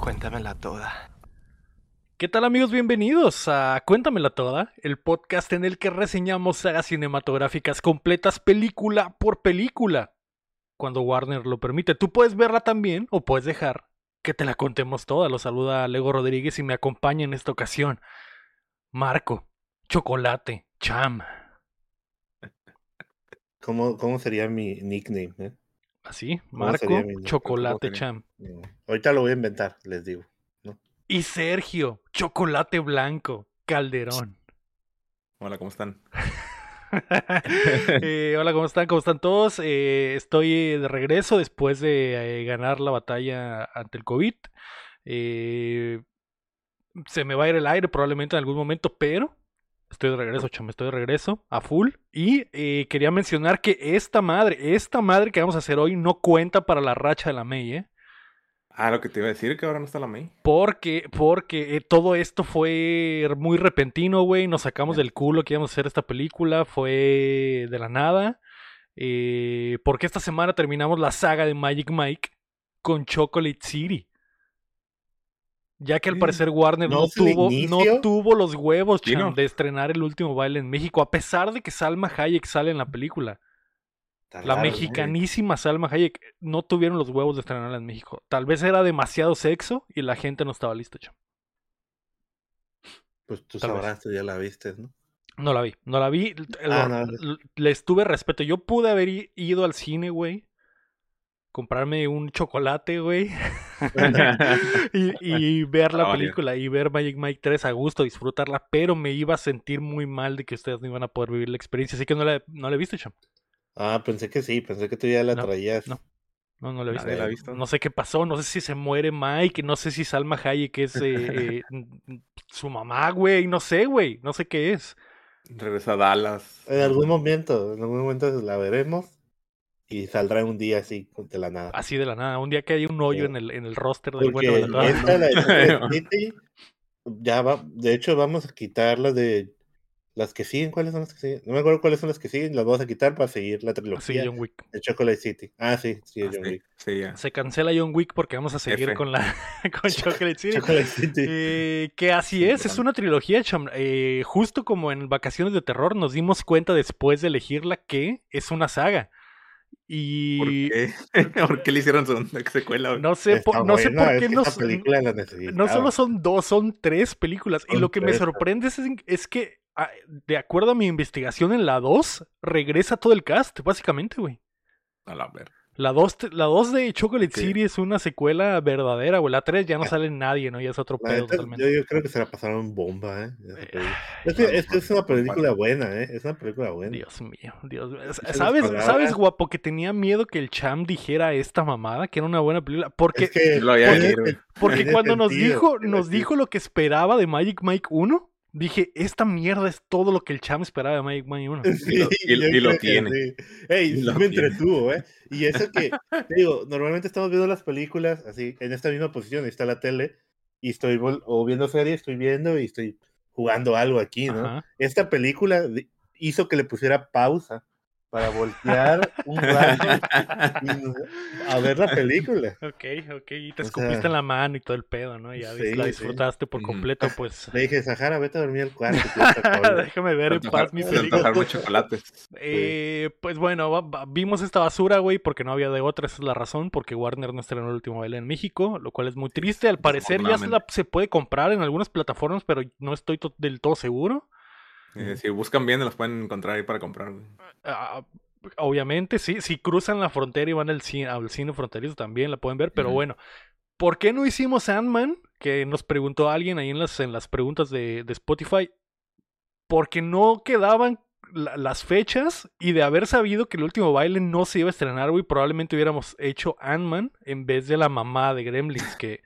Cuéntamela toda. ¿Qué tal amigos? Bienvenidos a Cuéntamela Toda, el podcast en el que reseñamos sagas cinematográficas completas película por película. Cuando Warner lo permite, tú puedes verla también o puedes dejar que te la contemos toda. Lo saluda Lego Rodríguez y me acompaña en esta ocasión Marco, Chocolate, Cham. ¿Cómo, cómo sería mi nickname? eh? Así, ¿Cómo Marco, Chocolate, ¿Cómo Cham. Mm, Ahorita lo voy a inventar, les digo. Y Sergio, Chocolate Blanco, Calderón. Hola, ¿cómo están? Eh, hola, ¿cómo están? ¿Cómo están todos? Eh, estoy de regreso después de eh, ganar la batalla ante el COVID. Eh, se me va a ir el aire probablemente en algún momento, pero estoy de regreso, chamo, estoy de regreso a full. Y eh, quería mencionar que esta madre, esta madre que vamos a hacer hoy no cuenta para la racha de la May, ¿eh? Ah, lo que te iba a decir, que ahora no está la May. Porque, porque eh, todo esto fue muy repentino, güey. Nos sacamos del culo que íbamos a hacer esta película. Fue de la nada. Eh, porque esta semana terminamos la saga de Magic Mike con Chocolate City. Ya que al parecer Warner ¿No tuvo, no tuvo los huevos Sí, cham, no. de estrenar el último baile en México, a pesar de que Salma Hayek sale en la película. La mexicanísima Salma Hayek no tuvieron los huevos de estrenarla en México. Tal vez era demasiado sexo y la gente no estaba lista, cham. Pues tú Tal vez. sabrás, tú ya la viste, ¿no? No la vi, no la vi. Ah, lo- no. l- Les tuve respeto. Yo pude haber ido al cine, güey. Comprarme un chocolate, güey. y, y ver la Ah, película y ver Magic Mike 3 a gusto, disfrutarla. Pero me iba a sentir muy mal de que ustedes no iban a poder vivir la experiencia. Así que no la, no la he visto, cham. Ah, pensé que sí, pensé que tú ya la No, traías. no. No, no la he visto. La. No sé qué pasó, no sé si se muere Mike, no sé si Salma Hayek es eh, eh, su mamá, güey, no sé, güey, no sé qué es. Regresa a Dallas. En algún momento, en algún momento la veremos y saldrá un día así de la nada. Así de la nada, un día que hay un hoyo Sí. en el, en el roster del Porque bueno de la esta, la de Chocolate City, ya va, de hecho vamos a quitar las de las que siguen, ¿cuáles son las que siguen? No me acuerdo cuáles son las que siguen, las vamos a quitar para seguir la Sí, trilogía John Wick. de Chocolate City. Ah, sí, sí, Ah, John sí, Wick. sí, ya. Se cancela John Wick porque vamos a seguir F. con la con Chocolate City. Chocolate City. Eh, que así Sí, es, es una trilogía. Eh, justo como en Vacaciones de Terror nos dimos cuenta después de elegirla que es una saga. ¿Por Y qué? ¿Por qué le hicieron segunda secuela? no sé, por, no sé por qué. No solo son dos, son tres películas. y Son lo que me sorprende es, es que, ah, de acuerdo a mi investigación en la 2, regresa todo el cast, básicamente, güey. A la ver. La 2 te- la dos de Chocolate Sí. City es una secuela verdadera, güey. La 3 ya no sale nadie, ¿no? Ya es otro La pedo neta, totalmente. yo, yo creo que se la pasaron bomba, ¿eh? Eh. Es que, a lo es, que es mejor una película buena, ¿eh? Es una película buena. Dios mío, Dios mío. ¿Sabes. ¿Sabes, guapo, que tenía miedo que el Cham dijera esta mamada, que era una buena película? Porque, es que Lo porque tiene cuando nos dijo, nos sentido. dijo lo que esperaba de Magic Mike 1, dije, esta mierda es todo lo que el Cham esperaba de Magic Mike 1. Y lo- y- y tiene. sí. Ey, Y lo me tiene. entretuvo, ¿eh? Y eso que, te digo, normalmente estamos viendo las películas así, en esta misma posición, ahí está la tele, y estoy o viendo serie, estoy viendo y estoy jugando algo aquí, ¿no? Ajá. Esta película hizo que le pusiera pausa para voltear un rato y a ver la película. Ok, ok, y te O escupiste sea, en la mano y todo el pedo, ¿no? Ya sí, la sí. disfrutaste por completo, pues. Le dije, Sahara, vete a dormir al cuarto. tú estás sola". Déjame ver en paz mi Se película. chocolates. Eh, pues bueno, vimos esta basura, güey, porque no había de otra, esa es la razón, porque Warner no estrenó el último baile en México, lo cual es muy triste. Al parecer ya se, la- se puede comprar en algunas plataformas, pero no estoy to- del todo seguro. Eh, si buscan bien, los pueden encontrar ahí para comprar. güey. Ah, obviamente, sí, si cruzan la frontera y van al cine, al cine fronterizo también la pueden ver, pero bueno. ¿Por qué no hicimos Ant-Man? Que nos preguntó alguien ahí en las, en las preguntas de, de Spotify. Porque no quedaban la- las fechas y de haber sabido que el último baile no se iba a estrenar, güey, probablemente hubiéramos hecho Ant-Man en vez de la mamá de Gremlins, que,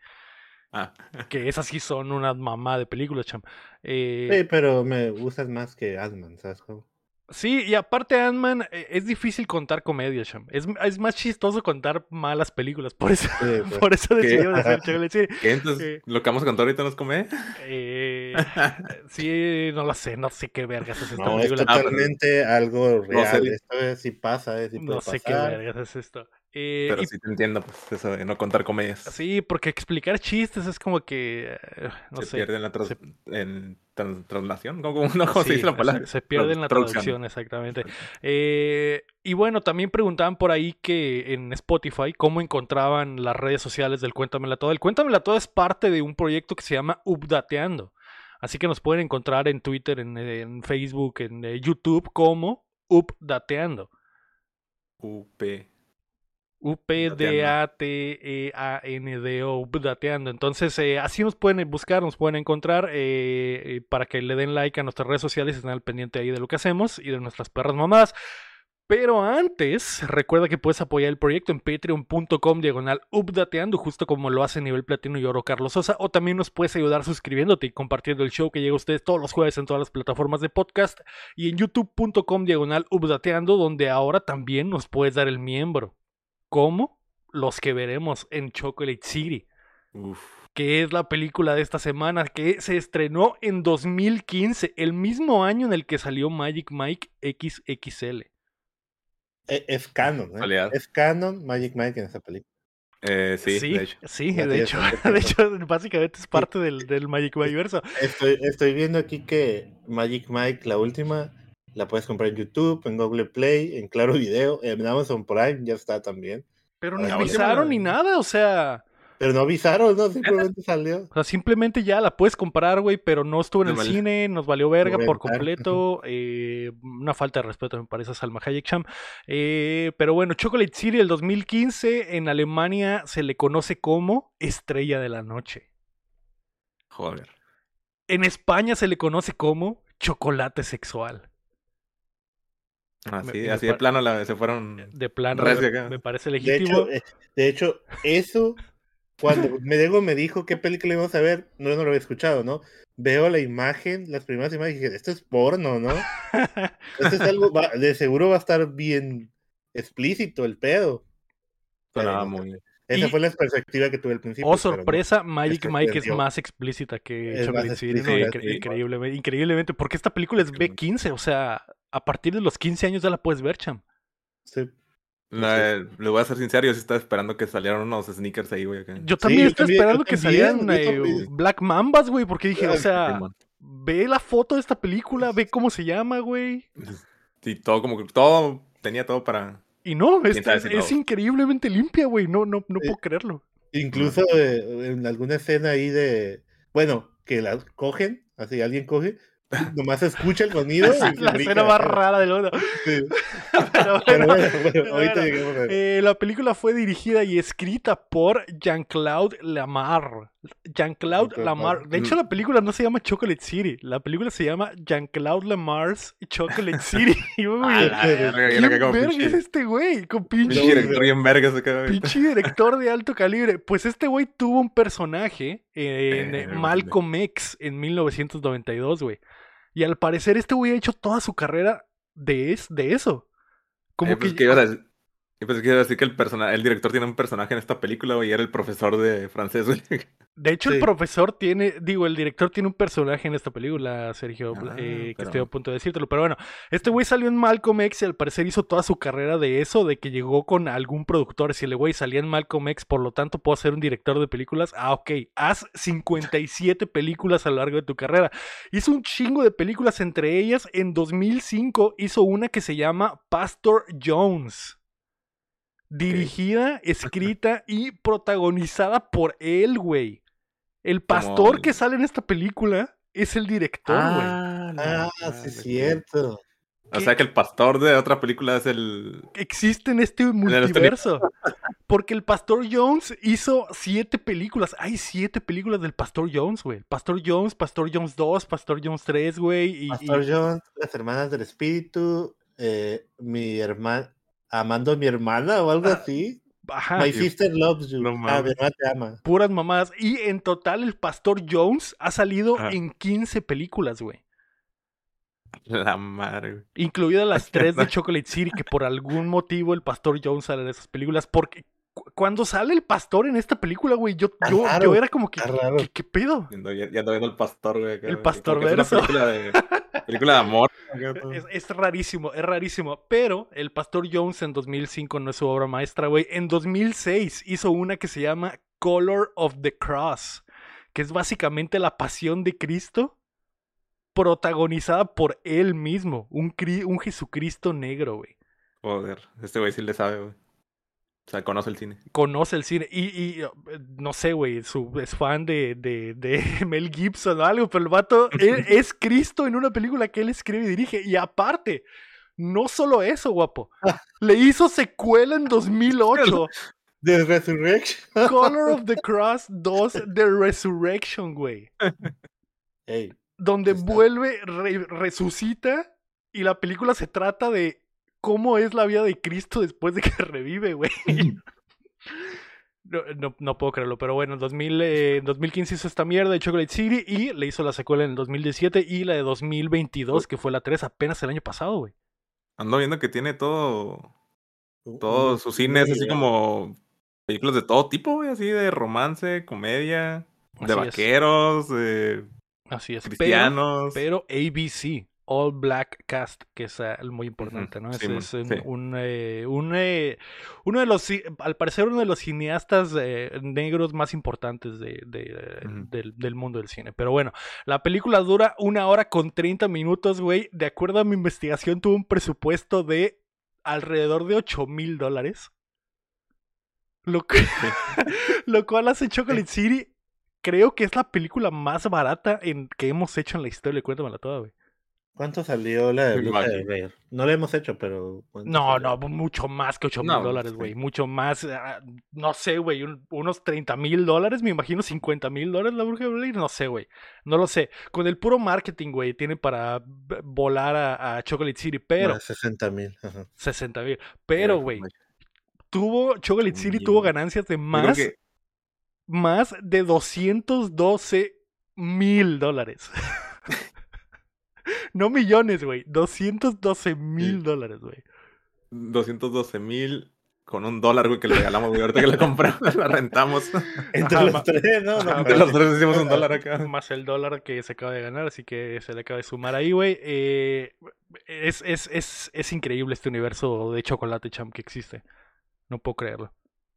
Ah, que esas sí son una mamá de películas, cham. Eh, Sí, pero me gustas más que Ant-Man, ¿sabes cómo? Sí, y aparte Ant-Man eh, es difícil contar comedia, Sham. Es, es más chistoso contar malas películas. Por eso, Sí, pues. por eso ¿Qué? decidimos hacer Chocolate. ¿Qué? Entonces, Eh. ¿lo que vamos a contar ahorita nos come? Eh, sí, no lo sé, no sé qué vergas es esta No, es película. Ah, pero- totalmente algo real. sé. Esto es, sí pasa, eh, sí puede No sé qué pasar. vergas es esto. Eh, Pero y- sí te entiendo, pues, eso de no contar comedias. Sí, porque explicar chistes es como que, eh, no se sé. pierde en la tras- se- en tran- traslación. ¿Cómo, no, ¿cómo Sí, se dice la se- palabra? Se, pierde en la traducción, exactamente. Eh, y bueno, también preguntaban por ahí que en Spotify cómo encontraban las redes sociales del Cuéntamela Toda. El Cuéntamela Toda es parte de un proyecto que se llama Updateando. Así que nos pueden encontrar en Twitter, en, en Facebook, en eh, YouTube como Updateando. UP. U-P-D-A-T-E-A-N-D-O, Updateando. Entonces, eh, así nos pueden buscar, nos pueden encontrar eh, eh, para que le den like a nuestras redes sociales y estén al pendiente ahí de lo que hacemos y de nuestras perras mamadas. Pero antes, recuerda que puedes apoyar el proyecto en patreon.com diagonal updateando, justo como lo hace nivel platino y oro Carlos Sosa, o también nos puedes ayudar suscribiéndote y compartiendo el show que llega a ustedes todos los jueves en todas las plataformas de podcast y en youtube.com diagonal updateando, donde ahora también nos puedes dar el miembro. ¿Cómo? Los que veremos en Chocolate City Uf. que es la película de esta semana, que se estrenó en 2015, el mismo año en el que salió Magic Mike XXL. E- Es canon, ¿eh? Es canon Magic Mike en esa película. Eh, sí, sí, de hecho. sí, de hecho, de básicamente es parte del, del Magic Universo. Estoy, estoy viendo aquí que Magic Mike, la última, la puedes comprar en YouTube, en Google Play, en Claro Video, en Amazon Prime ya está también. Pero última avisaron ni nada, o sea, Pero no avisaron, ¿no? Simplemente salió. o sea, simplemente ya la puedes comprar, güey, pero no estuvo en el cine, nos valió verga por completo, eh, una falta de respeto me parece a Salma Hayek Cham. Eh, pero bueno, Chocolate City del 2015 en Alemania se le conoce como Estrella de la Noche. Joder. En España se le conoce como chocolate sexual. Así, Me- me así de plano la- se fueron. De plano, me, parece De legítimo. hecho, eh, de hecho, eso, cuando Medego me dijo qué película íbamos a ver, no, yo no lo había escuchado, ¿no? Veo la imagen, las primeras imágenes, y dije, esto es porno, ¿no? Esto es algo, va- de seguro va a estar bien explícito el pedo. Sonaba muy. Esa Y- fue la perspectiva que tuve al principio. oh, no. sorpresa, Magic Mike es más explícita que Es Chocolate más increíblemente, increíblemente, porque esta película es B15, o sea, a partir de los 15 años ya la puedes ver, cham. Sí. No, eh, le voy a ser sincero, yo sí estaba esperando que salieran unos sneakers ahí, güey. Yo también yo estoy también, yo esperando que salieran eh. Black Mambas, güey, porque dije, o sea, ve la foto de esta película, ve cómo se llama, güey. Sí, todo como que todo tenía todo para. Y no, es, es increíblemente limpia, güey, no, no, no Eh, puedo creerlo. Incluso eh, en alguna escena ahí de, bueno, que la cogen, así alguien coge, nomás se escucha el sonido. se la brinca escena más rara del mundo. Sí. Pero Pero bueno, bueno, bueno, ahorita bueno, lleguemos a ver. eh, la película fue dirigida y escrita por Jean-Claude Lamar. Jean-Claude Lamar. De hecho, la película no se llama Chocolate City. La película se llama Jean-Claude Lamar's Chocolate City. Y, güey, Ah, la verga, yo ¿Quién acá como verga pinche- es este güey? Con pinche, pinche director bien vergas pinche director de alto calibre. Pues este güey tuvo un personaje en eh, Eh, Malcolm X en 1992, güey. Y al parecer este güey ha hecho toda su carrera de, es, de eso. Como Eh, pues, que... yo pensé que iba a decir que el, persona, el director tiene un personaje en esta película, güey, y era el profesor de francés, güey. De hecho, el profesor tiene, digo, el director tiene un personaje en esta película, Sergio, Ah, eh, que estoy a punto de decírtelo. Pero bueno, este güey salió en Malcolm X y al parecer hizo toda su carrera de eso, de que llegó con algún productor. Si el güey salía en Malcolm X, por lo tanto puedo ser un director de películas. Ah, ok, haz 57 películas a lo largo de tu carrera. Hizo un chingo de películas, entre ellas en 2005 hizo una que se llama Pastor Jones. Dirigida, escrita y protagonizada por él, güey. El pastor que sale en esta película es el director, güey. Ah, sí, es cierto. O sea que el pastor de otra película es el. Existe en este el multiverso. Porque el Pastor Jones hizo siete películas. Hay siete películas del Pastor Jones, güey. Pastor Jones, Pastor Jones 2, Pastor Jones 3, güey. Y, y- Pastor John, las hermanas del espíritu, eh, mi hermana, amando a mi hermana o algo así. Ajá, My sister loves you. No ah, hermana te ama. puras mamadas. Y en total el Pastor Jones ha salido Ajá. en 15 películas, güey. La madre, güey. Incluidas las tres de Chocolate City, que por algún motivo el Pastor Jones sale de esas películas. Porque cuando sale el pastor en esta película, güey, yo, yo, raro, yo era como que, raro. ¿qué, qué pedo? Ya, ya ando viendo el pastor, güey. acá, El pastor verso. película de- Película de amor. Es, es rarísimo, es rarísimo. Pero el Pastor Jones en 2005 no es su obra maestra, güey. En 2006 hizo una que se llama Color of the Cross, que es básicamente la pasión de Cristo protagonizada por él mismo. Un, cri- un Jesucristo negro, güey. Joder, este güey sí le sabe, güey. O sea, conoce el cine. conoce el cine y, y, eh, no sé, güey, es fan de, de, de Mel Gibson o algo, pero el vato él es Cristo en una película que él escribe y dirige. Y aparte, no solo eso, guapo, le hizo secuela en 2008, The Resurrection. Color of the Cross 2, The Resurrection, güey, Ey, donde vuelve, re- resucita y la película se trata de cómo es la vida de Cristo después de que revive, güey. No, no, no puedo creerlo, pero bueno, en 2000, eh, en 2015 hizo esta mierda de Chocolate City y le hizo la secuela en el 2017 y la de 2022, que fue la 3 apenas el año pasado, güey. Ando viendo que tiene todo. un- Todo un- su cine es muy así como. Películas de todo tipo, güey. Así de romance, comedia. Así de es. vaqueros, de Así es. Pero, cristianos. pero ABC, All Black Cast, que es ah, muy importante, ¿no? sí, es un, sí. un, eh, un, eh, uno de los, al parecer, uno de los cineastas eh, negros más importantes de, de- Ujú. del, del mundo del cine. Pero bueno, la película dura una hora con 30 minutos, güey. De acuerdo a mi investigación, tuvo un presupuesto de alrededor de 8 mil dólares. Lo, que- lo cual hace Chocolate City, creo que es la película más barata en, que hemos hecho en la historia. Cuéntamela toda, güey. ¿Cuánto salió la de Bruja de imagino. Blair? No la hemos hecho, pero. ¿cuánto No, salió? no, mucho más que 8 mil No, dólares, sí. güey. Mucho más, ah, no sé, güey, un- unos 30 mil dólares, me imagino 50 mil dólares la Bruja de Blair, no sé, güey. No lo sé. Con el puro marketing, güey, tiene para volar a, a Chocolate City, pero Más 60 mil. 60 mil. Pero, güey, tuvo, Chocolate City tuvo ganancias de más, que- más de 212 mil dólares. no millones, güey, 212 mil dólares, güey. 212 mil con un dólar, güey, que le regalamos, güey. Ahorita que la compramos, la rentamos. Entre Ajá, los tres, ¿no? No, Entre los tres hicimos un dólar acá. Más el dólar que se acaba de ganar, así que se le acaba de sumar ahí, güey. Eh, es, es, es, es increíble este universo de chocolate champ que existe. No puedo creerlo.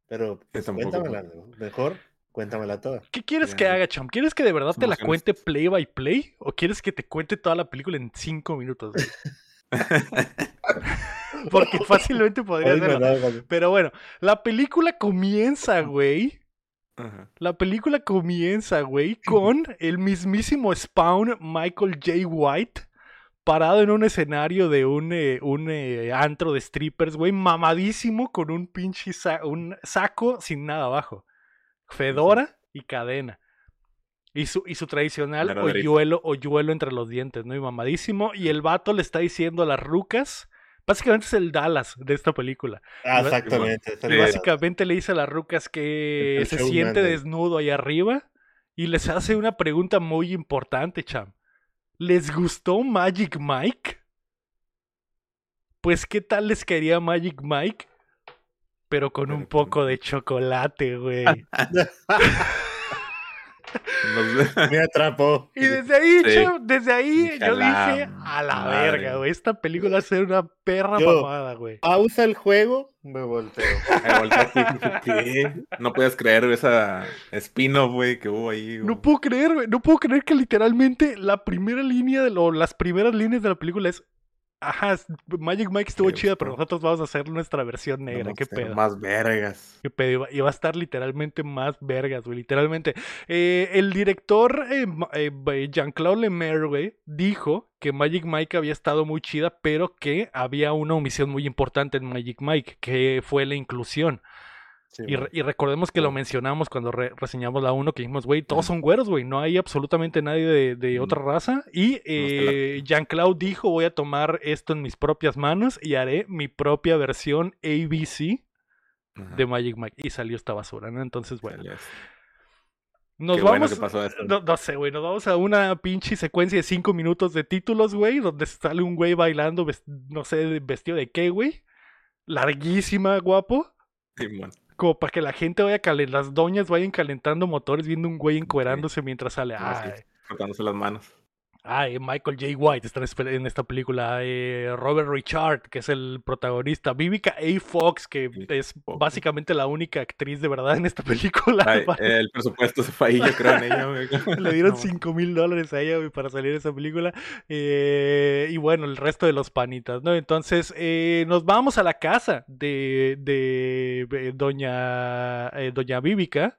Pero pues, cuéntamela, ¿no? mejor cuéntamela toda. ¿Qué quieres que haga, champ? ¿Quieres que de verdad te la cuente play by play? ¿O quieres que te cuente toda la película en cinco minutos? Porque fácilmente podría hacerlo. Pero bueno, la película comienza, güey. Ajá. La película comienza, güey, con el mismísimo Spawn Michael J. White parado en un escenario de un, eh, un eh, antro de strippers, güey, mamadísimo con un pinche sa- un saco sin nada abajo. Fedora y cadena. Y su, y su tradicional hoyuelo, hoyuelo entre los dientes, ¿no? Y mamadísimo. Y el vato le está diciendo a las rucas. Básicamente es el Dallas de esta película. Ah, exactamente. básicamente le dice a las rucas que se siente desnudo ahí arriba y les hace una pregunta muy importante, cham. ¿Les gustó Magic Mike? Pues qué tal les quería Magic Mike, pero con un poco de chocolate, güey. Me atrapó. Y desde ahí, Sí. cham, desde ahí yo "A la dije, a la madre". verga, güey. Esta película va a ser una perra Yo- mamada, güey. Pausa el juego, me volteo. Me ¿qué? No puedes creer esa spin-off, güey, que hubo ahí. No puedo creer, güey. No puedo creer que literalmente la primera línea de lo, las primeras líneas de la película es. Ajá, Magic Mike estuvo chida, pero nosotros vamos a hacer nuestra versión negra. ¿Qué pedo? Más vergas. ¿Qué pedo? Iba, iba a estar literalmente más vergas, güey. Literalmente. Eh, el director eh, eh, Jean-Claude Lemaire, güey, dijo que Magic Mike había estado muy chida, pero que había una omisión muy importante en Magic Mike, que fue la inclusión. Sí, Y, re- y recordemos que lo Sí. mencionamos cuando re- reseñamos la 1, que dijimos, güey, todos son güeros, güey, no hay absolutamente nadie de, de otra raza. Y eh, Jean-Claude dijo, voy a tomar esto en mis propias manos y haré mi propia versión ABC Ajá. de Magic Mike. Y salió esta basura, ¿no? Entonces, bueno, Salió nos Qué bueno vamos... pasó esto. No, no sé, güey, nos vamos a una pinche secuencia de 5 minutos de títulos, güey, donde sale un güey bailando, no sé, vestido de qué, güey. Larguísima, guapo. Simón. Como para que la gente vaya calentar, las doñas vayan calentando motores viendo un güey encuerándose mientras sale. Ay, es, Frotándose las manos. Ah, Michael J. White está en esta película. Eh, Robert Richard, que es el protagonista. Vivica A. Fox, que es básicamente la única actriz de verdad en esta película. el presupuesto se fue ahí, yo creo, en ella. Le dieron 5 mil dólares a ella para salir de esa película. Eh, y bueno, el resto de los panitas, ¿no? Entonces, eh, nos vamos a la casa de, de doña, doña Vivica.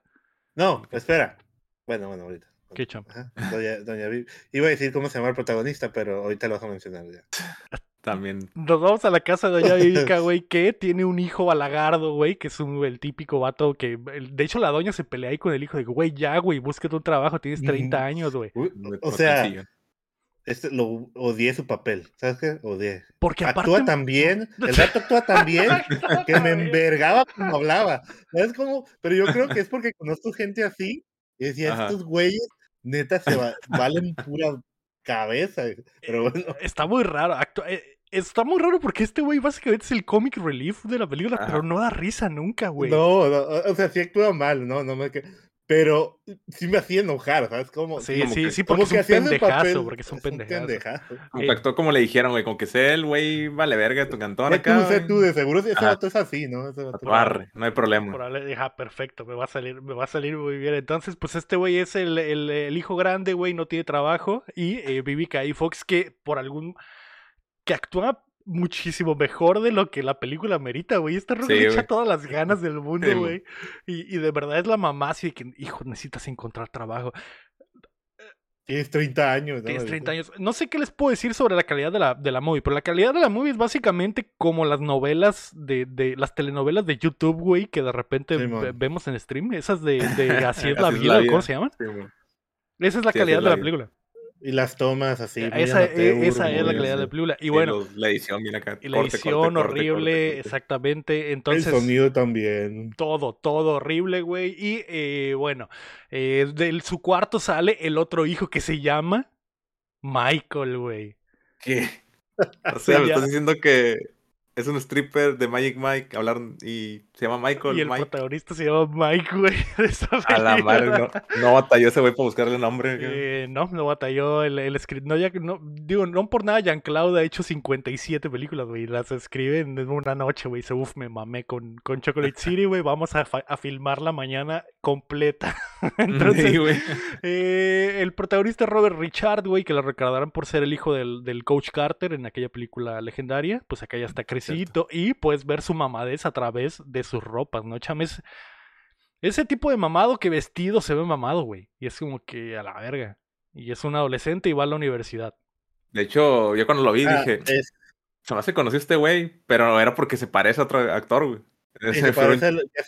No, espera. Bueno, bueno, ahorita. Qué cham. Doña, Doña Iba a decir cómo se llama el protagonista, pero ahorita lo vas a mencionar ya. También. Nos vamos a la casa de Doña Vivica, güey, que tiene un hijo balagardo, güey, que es un, el típico vato que. De hecho, la doña se pelea ahí con el hijo. de güey, ya, güey, búsquete un trabajo, tienes 30 años, güey. O sea, este, lo odié su papel. ¿Sabes qué? Odié. Porque Actúa tan bien, el gato actúa tan bien que me envergaba cuando hablaba. ¿Sabes cómo? Pero yo creo que es porque conozco gente así y decía, estos güeyes neta se valen pura cabeza. Pero eh, bueno. Está muy raro. Eh, está muy raro porque este güey básicamente es el comic relief de la película, pero no da risa nunca, güey. No, o sea, sí actúa mal, no, no me pero sí me hacía enojar, ¿sabes? Como, sí, sí, sí, porque, es un pendejazo, porque es un pendejazo. Como que actuó como le dijeron, güey, con que sea el güey vale verga tu cantón acá. Tú, sé tú, de seguro ese vato es así, ¿no? no hay problema. Ajá, perfecto, me va a salir, me va a salir muy bien. Entonces, pues este güey es el, el, el, hijo grande, güey, no tiene trabajo. Y eh, Vivica y Fox, que por algún... que actúa muchísimo mejor de lo que la película merita, güey. Esta roca le echa todas las ganas del mundo, güey. y, y, de verdad es la mamá así de que, hijo, necesitas encontrar trabajo. Tienes 30 años, ¿no? Tienes 30 años. No sé qué les puedo decir sobre la calidad de la, de la movie, pero la calidad de la movie es básicamente como las novelas de, de las telenovelas de YouTube, güey, que de repente vemos en stream. Esas de, de Así es la vida, ¿cómo se llaman? Esa es la calidad de la película. Y las tomas así. Esa, e, esa es la calidad de la película. Y bueno. la edición, mira acá. Y la edición horrible, exactamente. Entonces. El sonido también. Todo, todo horrible, güey. Y eh, bueno, eh, de su cuarto sale el otro hijo que se llama Michael, güey. ¿Qué? O sea, me estás diciendo que es un stripper de Magic Mike, hablar y se llama Michael. Y el protagonista se llama Mike, güey. A la madre, no, no, batalló ese güey para buscarle nombre. Eh, no, no batalló el, el script. No, ya, no, digo, no por nada, Jean-Claude ha hecho 57 películas, güey. Las escribe en una noche, güey. Se uf, me mamé con, con Chocolate City, güey. Vamos a, a filmarla mañana completa. Entonces, sí, eh, el protagonista Robert Richard, güey, que lo recordarán por ser el hijo del, del coach Carter en aquella película legendaria. Pues acá ya está crecidito. Y puedes ver su mamadez a través de sus ropas, ¿no? Chames. Ese tipo de mamado que vestido se ve mamado, güey. Y es como que a la verga. Y es un adolescente y va a la universidad. De hecho, yo cuando lo vi ah, dije, se me hace conocido este güey, pero era porque se parece a otro actor, güey. Ese fue un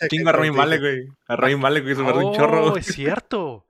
chingo a Rami Malek, güey. A Rami Malek, güey, se oh, un chorro. es cierto.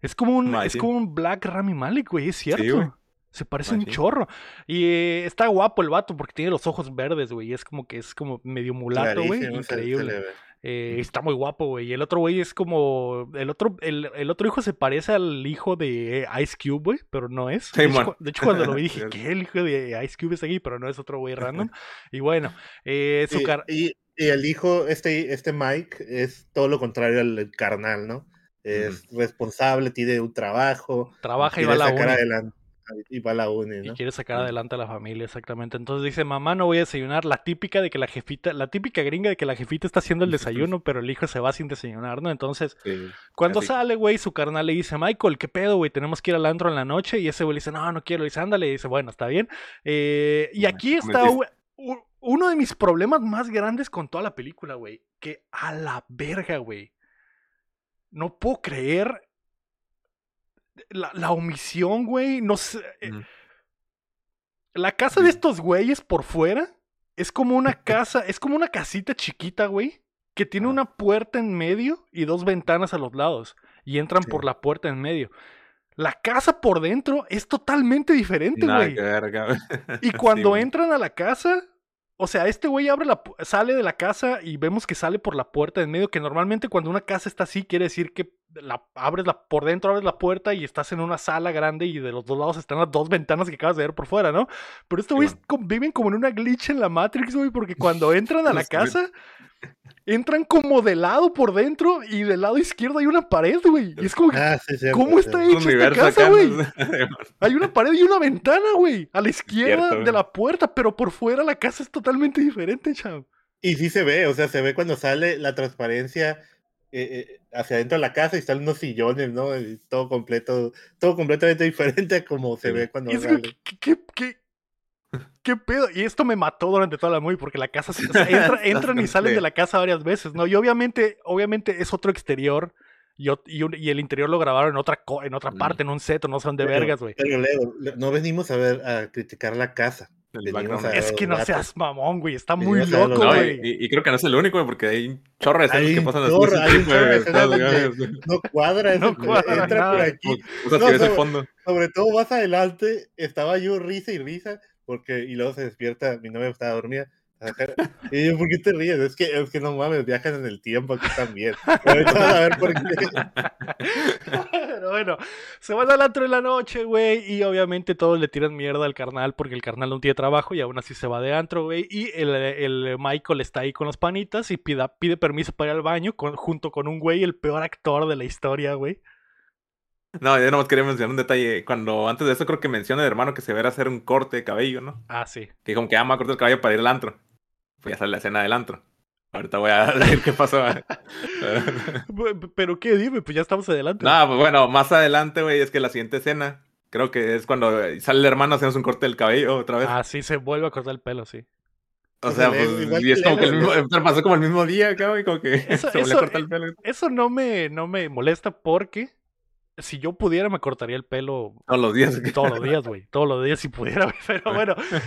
Es como un, es como un Black Rami Malek, güey, es cierto. Se parece un chorro. Y eh, está guapo el vato porque tiene los ojos verdes, güey. Es como que es como medio mulato, güey. Increíble. Eh, está muy guapo, güey. Y el otro güey es como. El otro, el, el, otro hijo se parece al hijo de Ice Cube, güey, pero no es. de, hecho, de, hecho, cuando lo vi dije, ¿qué? El hijo de Ice Cube es aquí, pero no es otro güey random. Y bueno, eh, su y, y, el hijo, este, este Mike, es todo lo contrario al carnal, ¿no? Es responsable, tiene un trabajo. Trabaja y va a la adelante y va la uni, Y quiere sacar adelante a la familia, exactamente. Entonces dice, mamá, no voy a desayunar. La típica de que la jefita, la típica gringa de que la jefita está haciendo el desayuno, pero el hijo se va sin desayunar, ¿no? Entonces, cuando sale, güey, su carnal le dice, Michael, ¿qué pedo, güey? Tenemos que ir al antro en la noche. Y ese güey le dice, no, no quiero. Le dice, ándale. Y dice, bueno, está bien. Eh, y aquí está uno de mis problemas más grandes con toda la película, güey. Que a la verga, güey. No puedo creer la, omisión, güey, no sé. Eh, la casa de estos güeyes por fuera es como una casa, es como una casita chiquita, güey, que tiene una puerta en medio y dos ventanas a los lados. Y entran por la puerta en medio. La casa por dentro es totalmente diferente, güey. y cuando entran a la casa, o sea, este güey abre la sale de la casa y vemos que sale por la puerta en medio, que normalmente cuando una casa está así quiere decir que la abres la por dentro abres la puerta y estás en una sala grande y de los dos lados están las dos ventanas que acabas de ver por fuera, ¿no? Pero este güey viven como en una glitch en la Matrix, güey, porque cuando entran a la casa entran como de lado por dentro y del lado izquierdo hay una pared, güey. Y es como, ah, ¿cómo está hecha esta casa, güey? hay una pared y una ventana, güey, a la izquierda de la puerta, pero por fuera la casa es totalmente diferente, chavo. Y sí se ve, o sea, se ve cuando sale la transparencia eh, eh, hacia adentro de la casa y están unos sillones, ¿no? todo completo, todo completamente diferente a como se ve cuando sale. ¿qué, qué, qué, pedo? Y esto me mató durante toda la movie porque la casa, entran y salen de la casa varias veces, ¿no? Y obviamente, obviamente es otro exterior. Y, y, el interior lo grabaron en otra, en otra mm. parte, en un set, no sé dónde vergas, güey. Pero Leo, no venimos a ver a criticar la casa. Es que no seas mamón, güey. Está muy loco, güey. y, creo que no es el único, güey, porque hay chorros de que pasan así. No cuadra, no cuadra entra por aquí. sobre, todo más adelante estaba yo risa y risa, porque y luego se despierta, mi novia estaba dormida, y yo, ¿por qué te ríes? Es que, es que no mames, viajan en el tiempo aquí también. a ver por qué. Pero bueno, se van al antro en la noche, güey. Y obviamente todos le tiran mierda al carnal porque el carnal no tiene trabajo y aún así se va de antro, güey. Y el, el, Michael está ahí con los panitas y pide, pide permiso para ir al baño junto con un güey, el peor actor de la historia, güey. No, yo nomás quería mencionar un detalle. Cuando antes de eso creo que menciona el hermano que se verá hacer un corte de cabello, ¿no? Ah, sí. Que como que ama ah, cortar el cabello para ir al antro. Pues ya sale la escena del antro. Ahorita voy a decir qué pasó. ¿Pero qué? Dime, pues ya estamos adelante. No, pues bueno, más adelante, güey, es que la siguiente escena, creo que es cuando sale el hermano, hacemos un corte del cabello otra vez. Ah, sí, se vuelve a cortar el pelo, sí. O sea, pues, y es como que el mismo, pasó como el mismo día, cabrón, y como que eso, se volvió a cortar el pelo. Eso no me, no me molesta porque si yo pudiera me cortaría el pelo todos los días. Todos los días, güey. Todos los días si pudiera, Pero bueno,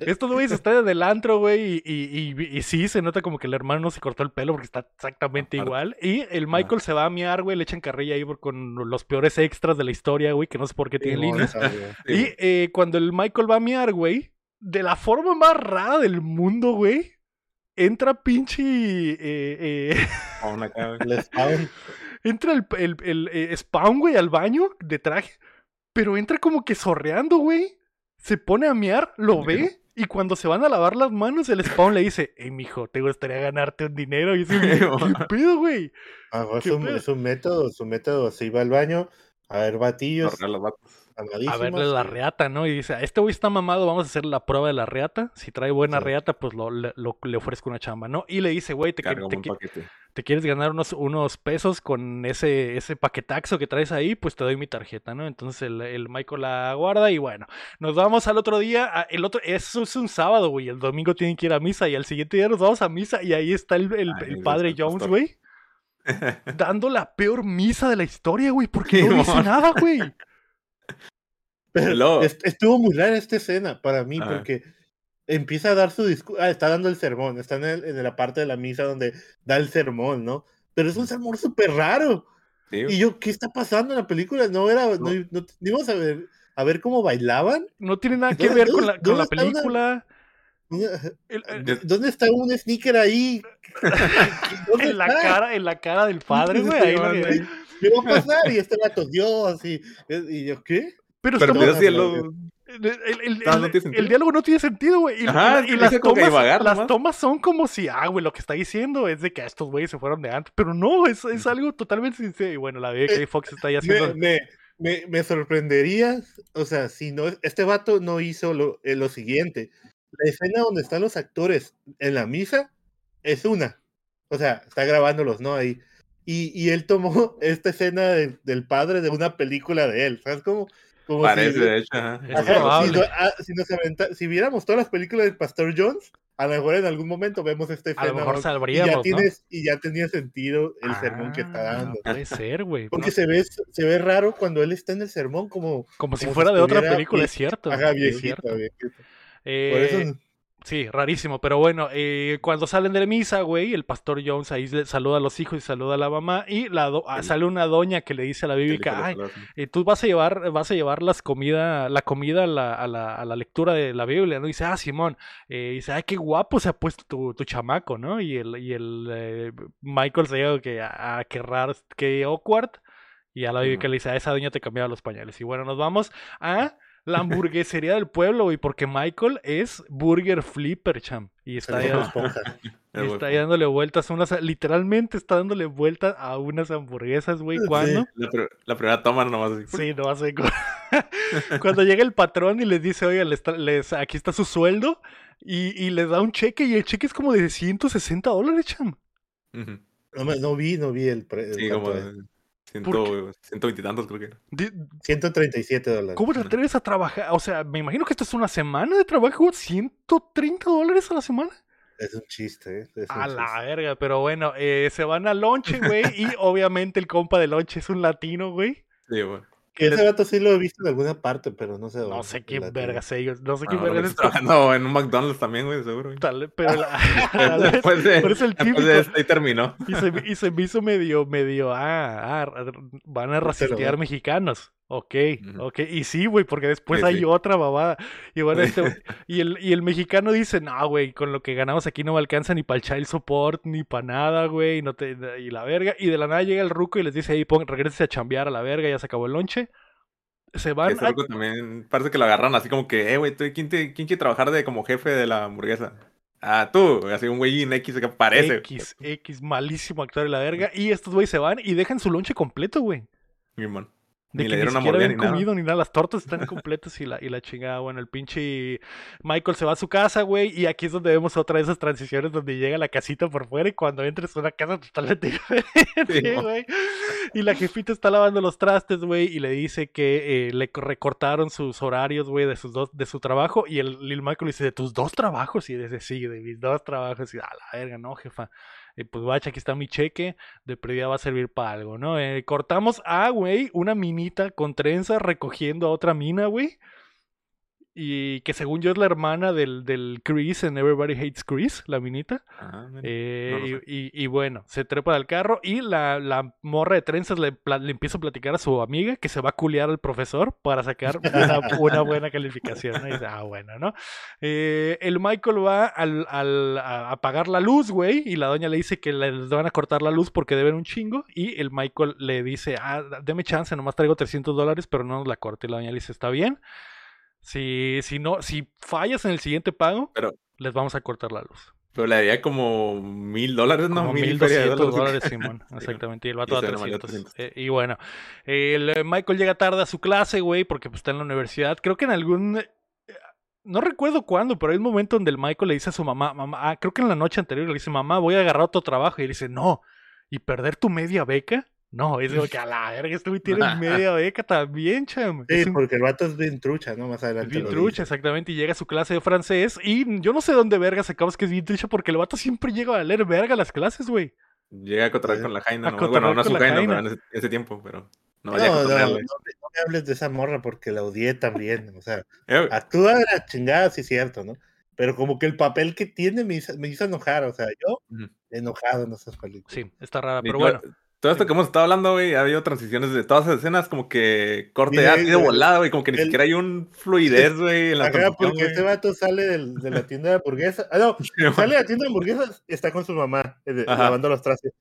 estos güeyes están en el antro, güey. Y, y, y, sí, se nota como que el hermano no se cortó el pelo porque está exactamente igual. Y el Michael se va a miar, güey. Le echan carrilla ahí con los peores extras de la historia, güey. Que no sé por qué tiene líneas. y eh, cuando el Michael va a miar, güey, de la forma más rara del mundo, güey, entra pinche... Eh, eh... entra el, el, el, eh, Spawn, güey, al baño de traje, pero entra como que sorreando, güey. Se pone a miar, lo ve, y cuando se van a lavar las manos, el Spawn le dice, hey, mijo, ¿te gustaría ganarte un dinero? Y dice, ¿qué pedo, güey? Ah, es, un, es, un, método, es un método. Se iba al baño a ver batillos a verle la reata, ¿no? Y dice, este güey está mamado, vamos a hacer la prueba de la reata. Si trae buena reata, pues lo, le ofrezco una chamba, ¿no? Y le dice, güey, te, te, quieres ganar unos, unos pesos con ese, ese paquetaxo que traes ahí, pues te doy mi tarjeta, ¿no? Entonces el, el Michael la guarda y bueno, nos vamos al otro día. El otro, eso es un sábado, güey. El domingo tienen que ir a misa y al siguiente día nos vamos a misa y ahí está el, el, padre Jones, güey. dando la peor misa de la historia, güey, porque no dice nada, güey. Pero estuvo muy rara esta escena para mí, porque empieza a dar su discurso. Ah, está dando el sermón, está en, la parte de la misa donde da el sermón, ¿no? Pero es un sermón súper raro. Y yo, ¿qué está pasando en la película? No era. No, íbamos a ver, a ver cómo bailaban. No tiene nada que ver con la, con la película. ¿Dónde está un sneaker ahí? en, la cara, en la cara del padre, güey. ¿Qué va a pasar? Y este gato Dios, y, y yo, ¿qué? Pero, estamos... el, diálogo no tiene sentido, güey. Y, las, tomas, las tomas son como si, ah, güey, lo que está diciendo es de que estos güeyes se fueron de antes. Pero no, es, es algo totalmente sincero. Y bueno, la de que Fox está ahí haciendo. Me, me, me, sorprendería, o sea, si no, este vato no hizo lo, eh, lo siguiente. La escena donde están los actores en la misa es una. O sea, está grabándolos, ¿no? Ahí. Y, y él tomó esta escena del padre de una película de él. ¿Sabes cómo? Parece, si, de hecho. Ah, si, viéramos todas las películas del Pastor Jones, a lo mejor en algún momento vemos este A lo mejor salvaríamos, y ya, tienes, y ya tenía sentido el sermón que está ah, dando. Puede ser, güey. Porque se, ve, se ve raro cuando él está en el sermón, como... Como, si fuera de otra película, es cierto. Haga viejito, viejito. Eh, Por eso Sí, rarísimo, pero bueno, eh, cuando salen de la misa, güey, el pastor Jones ahí saluda a los hijos y saluda a la mamá y la ah, sale una doña que le dice a la bíblica, ay, eh, tú vas a llevar, vas a llevar las comida, la comida a la, a la, a la lectura de la Biblia, ¿no? Y dice, ah, Simón, eh, dice, ay, qué guapo se ha puesto tu, tu chamaco, ¿no? Y el, y el Michael se dice que, ah, qué raro, qué awkward, y a la bíblica le dice, a esa doña te cambiaba los pañales. Y bueno, nos vamos a la hamburguesería del pueblo, güey, porque Michael es Burger Flipper, cham. Y está, ahí, está ahí dándole vueltas a unas, literalmente está dándole vueltas a unas hamburguesas, güey, ¿cuándo? La, primera toma nomás. Sí, nomás así. Cuando llega el patrón y les dice, oye, les, aquí está su sueldo, y, y les da un cheque, y el cheque es como de 160 dólares, cham. no, vi, no vi el, precio. sí, como, Ciento, ciento veintitantos creo que era. 137 dólares. ¿Cómo te atreves a trabajar? O sea, me imagino que esto es una semana de trabajo. 130 dólares a la semana. Es un chiste, ¿eh? a la verga, pero bueno, eh, se van al lonche, güey, y obviamente el compa de lonche es un latino, güey. Sí, güey. Ese gato sí lo he visto en alguna parte, pero no sé dónde. No sé qué vergas ellos. No sé qué no, vergas. trabajando en un McDonald's también, güey, seguro. Tal, pero la, después de, pero es el típico. De este, ahí terminó. Y se, y se me hizo medio, medio, ah, ah van a racistear mexicanos. Ok, ok. Y sí, güey, porque después hay otra babada. Y bueno, este, y el, y el mexicano dice, no, güey, con lo que ganamos aquí no me alcanza ni para el child support, ni para nada, güey, no te, y la verga. Y de la nada llega el ruco y les dice, ahí, pon, regrese a chambear a la verga, ya se acabó el lonche. Se van. Ese ruco también parece que lo agarran así como que, eh, güey, ¿quién, ¿quién quiere trabajar de como jefe de la hamburguesa? Ah, tú, así un güey en X que aparece. X, X, malísimo actor de la verga. Y estos güeyes se van y dejan su lonche completo, güey. Mi man. De ni que le dieron ni siquiera habían comido ni nada. Las tortas están completas y la, y la chingada, bueno, el pinche Michael se va a su casa, güey, y aquí es donde vemos otra de esas transiciones donde llega la casita por fuera y cuando entres a una casa totalmente diferente, güey. y la jefita está lavando los trastes, güey, y le dice que eh, le recortaron sus horarios, güey, de sus dos, de su trabajo, y el Lil Michael dice, ¿de tus dos trabajos? Y dice, sí, de mis dos trabajos, y a la verga, no, jefa pues guacha, aquí está mi cheque, de previa va a servir para algo, ¿no? Eh, cortamos a, güey, una minita con trenza recogiendo a otra mina, güey y que según yo es la hermana del, del Chris en Everybody Hates Chris, la minita. Ah, eh, y, bueno, se trepa del carro y la, la morra de trenzas le, le, empieza a platicar a su amiga que se va a culiar al profesor para sacar una, buena calificación. Y dice, ah, bueno, ¿no? Eh, el Michael va al, al, a apagar la luz, güey, y la doña le dice que les van a cortar la luz porque deben un chingo. Y el Michael le dice, ah, deme chance, nomás traigo 300 dólares, pero no nos la corte. Y la doña le dice, está bien. Si, si no, si fallas en el siguiente pago, les vamos a cortar la luz. Pero le daría como mil dólares, ¿no? mil doscientos dólares, Simón. Exactamente. Y el vato a 300. Eh, y bueno, el eh, Michael llega tarde a su clase, güey, porque pues, está en la universidad. Creo que en algún... Eh, no recuerdo cuándo, pero hay un momento donde el Michael le dice a su mamá, mamá, ah, creo que en la noche anterior le dice, mamá, voy a agarrar otro trabajo. Y él dice, no, ¿y perder tu media beca? No, es como que a la verga, este güey tiene media beca también, cham. Sí, porque el vato es bien trucha, ¿no? Más adelante. bien trucha, exactamente, y llega a su clase de francés. Y yo no sé dónde verga sacamos que es bien trucha, porque el vato siempre llega a leer verga las clases, güey. Llega a contar con la Jaina, ¿no? Bueno, no su Jaina, pero en ese, tiempo, pero. No, no, no, no, me hables de esa morra porque la odié también. O sea, eh, actúa de la chingada, sí es cierto, ¿no? Pero como que el papel que tiene me hizo, me hizo enojar, o sea, yo enojado en esas películas. Sí, está rara, pero bueno. Todo esto que hemos estado hablando, güey, ha habido transiciones de todas las escenas, como que corte así de volada, güey, como que ni siquiera hay un fluidez, güey, en la Acá, porque este vato sale del, de la tienda de hamburguesas. Ah, no, sale de la tienda de hamburguesas, está con su mamá, eh, lavando los trastes.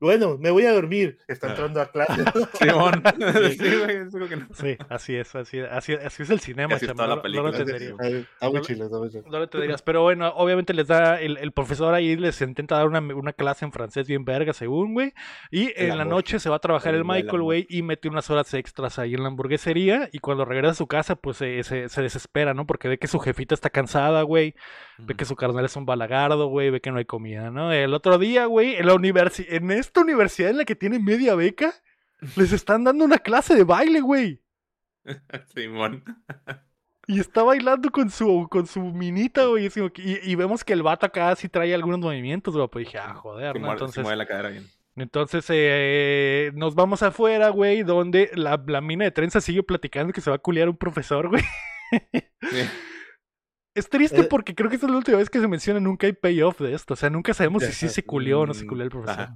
Bueno, me voy a dormir. Está ah. entrando a clase. Simón. sí, que no. sí, así es, así, así, así es el cinema, así no, la película. no, lo entendería. Está muy chido, está muy chido. No lo entenderías. Pero bueno, obviamente les da, el, el, profesor ahí les intenta dar una, una clase en francés bien verga, según, güey. Y en la noche se va a trabajar el, Michael, güey, y mete unas horas extras ahí en la hamburguesería. Y cuando regresa a su casa, pues se, se, se desespera, ¿no? Porque ve que su jefita está cansada, güey. Ve que su carnal es un balagardo, güey. Ve que no hay comida, ¿no? El otro día, güey, en la universidad, en esta universidad en la que tiene media beca, les están dando una clase de baile, güey. Simón. Y está bailando con su, con su minita, güey. Y, vemos que el vato acá sí trae algunos movimientos, güey. Pues dije, ah, joder, ¿no? Entonces, mueve la cadera bien. Entonces eh, nos vamos afuera, güey, donde la, la, mina de trenza sigue platicando que se va a culiar un profesor, güey. Sí. Es triste eh, porque creo que esta es la última vez que se menciona, nunca hay payoff de esto. O sea, nunca sabemos si sí se culió o no se culió el profesor.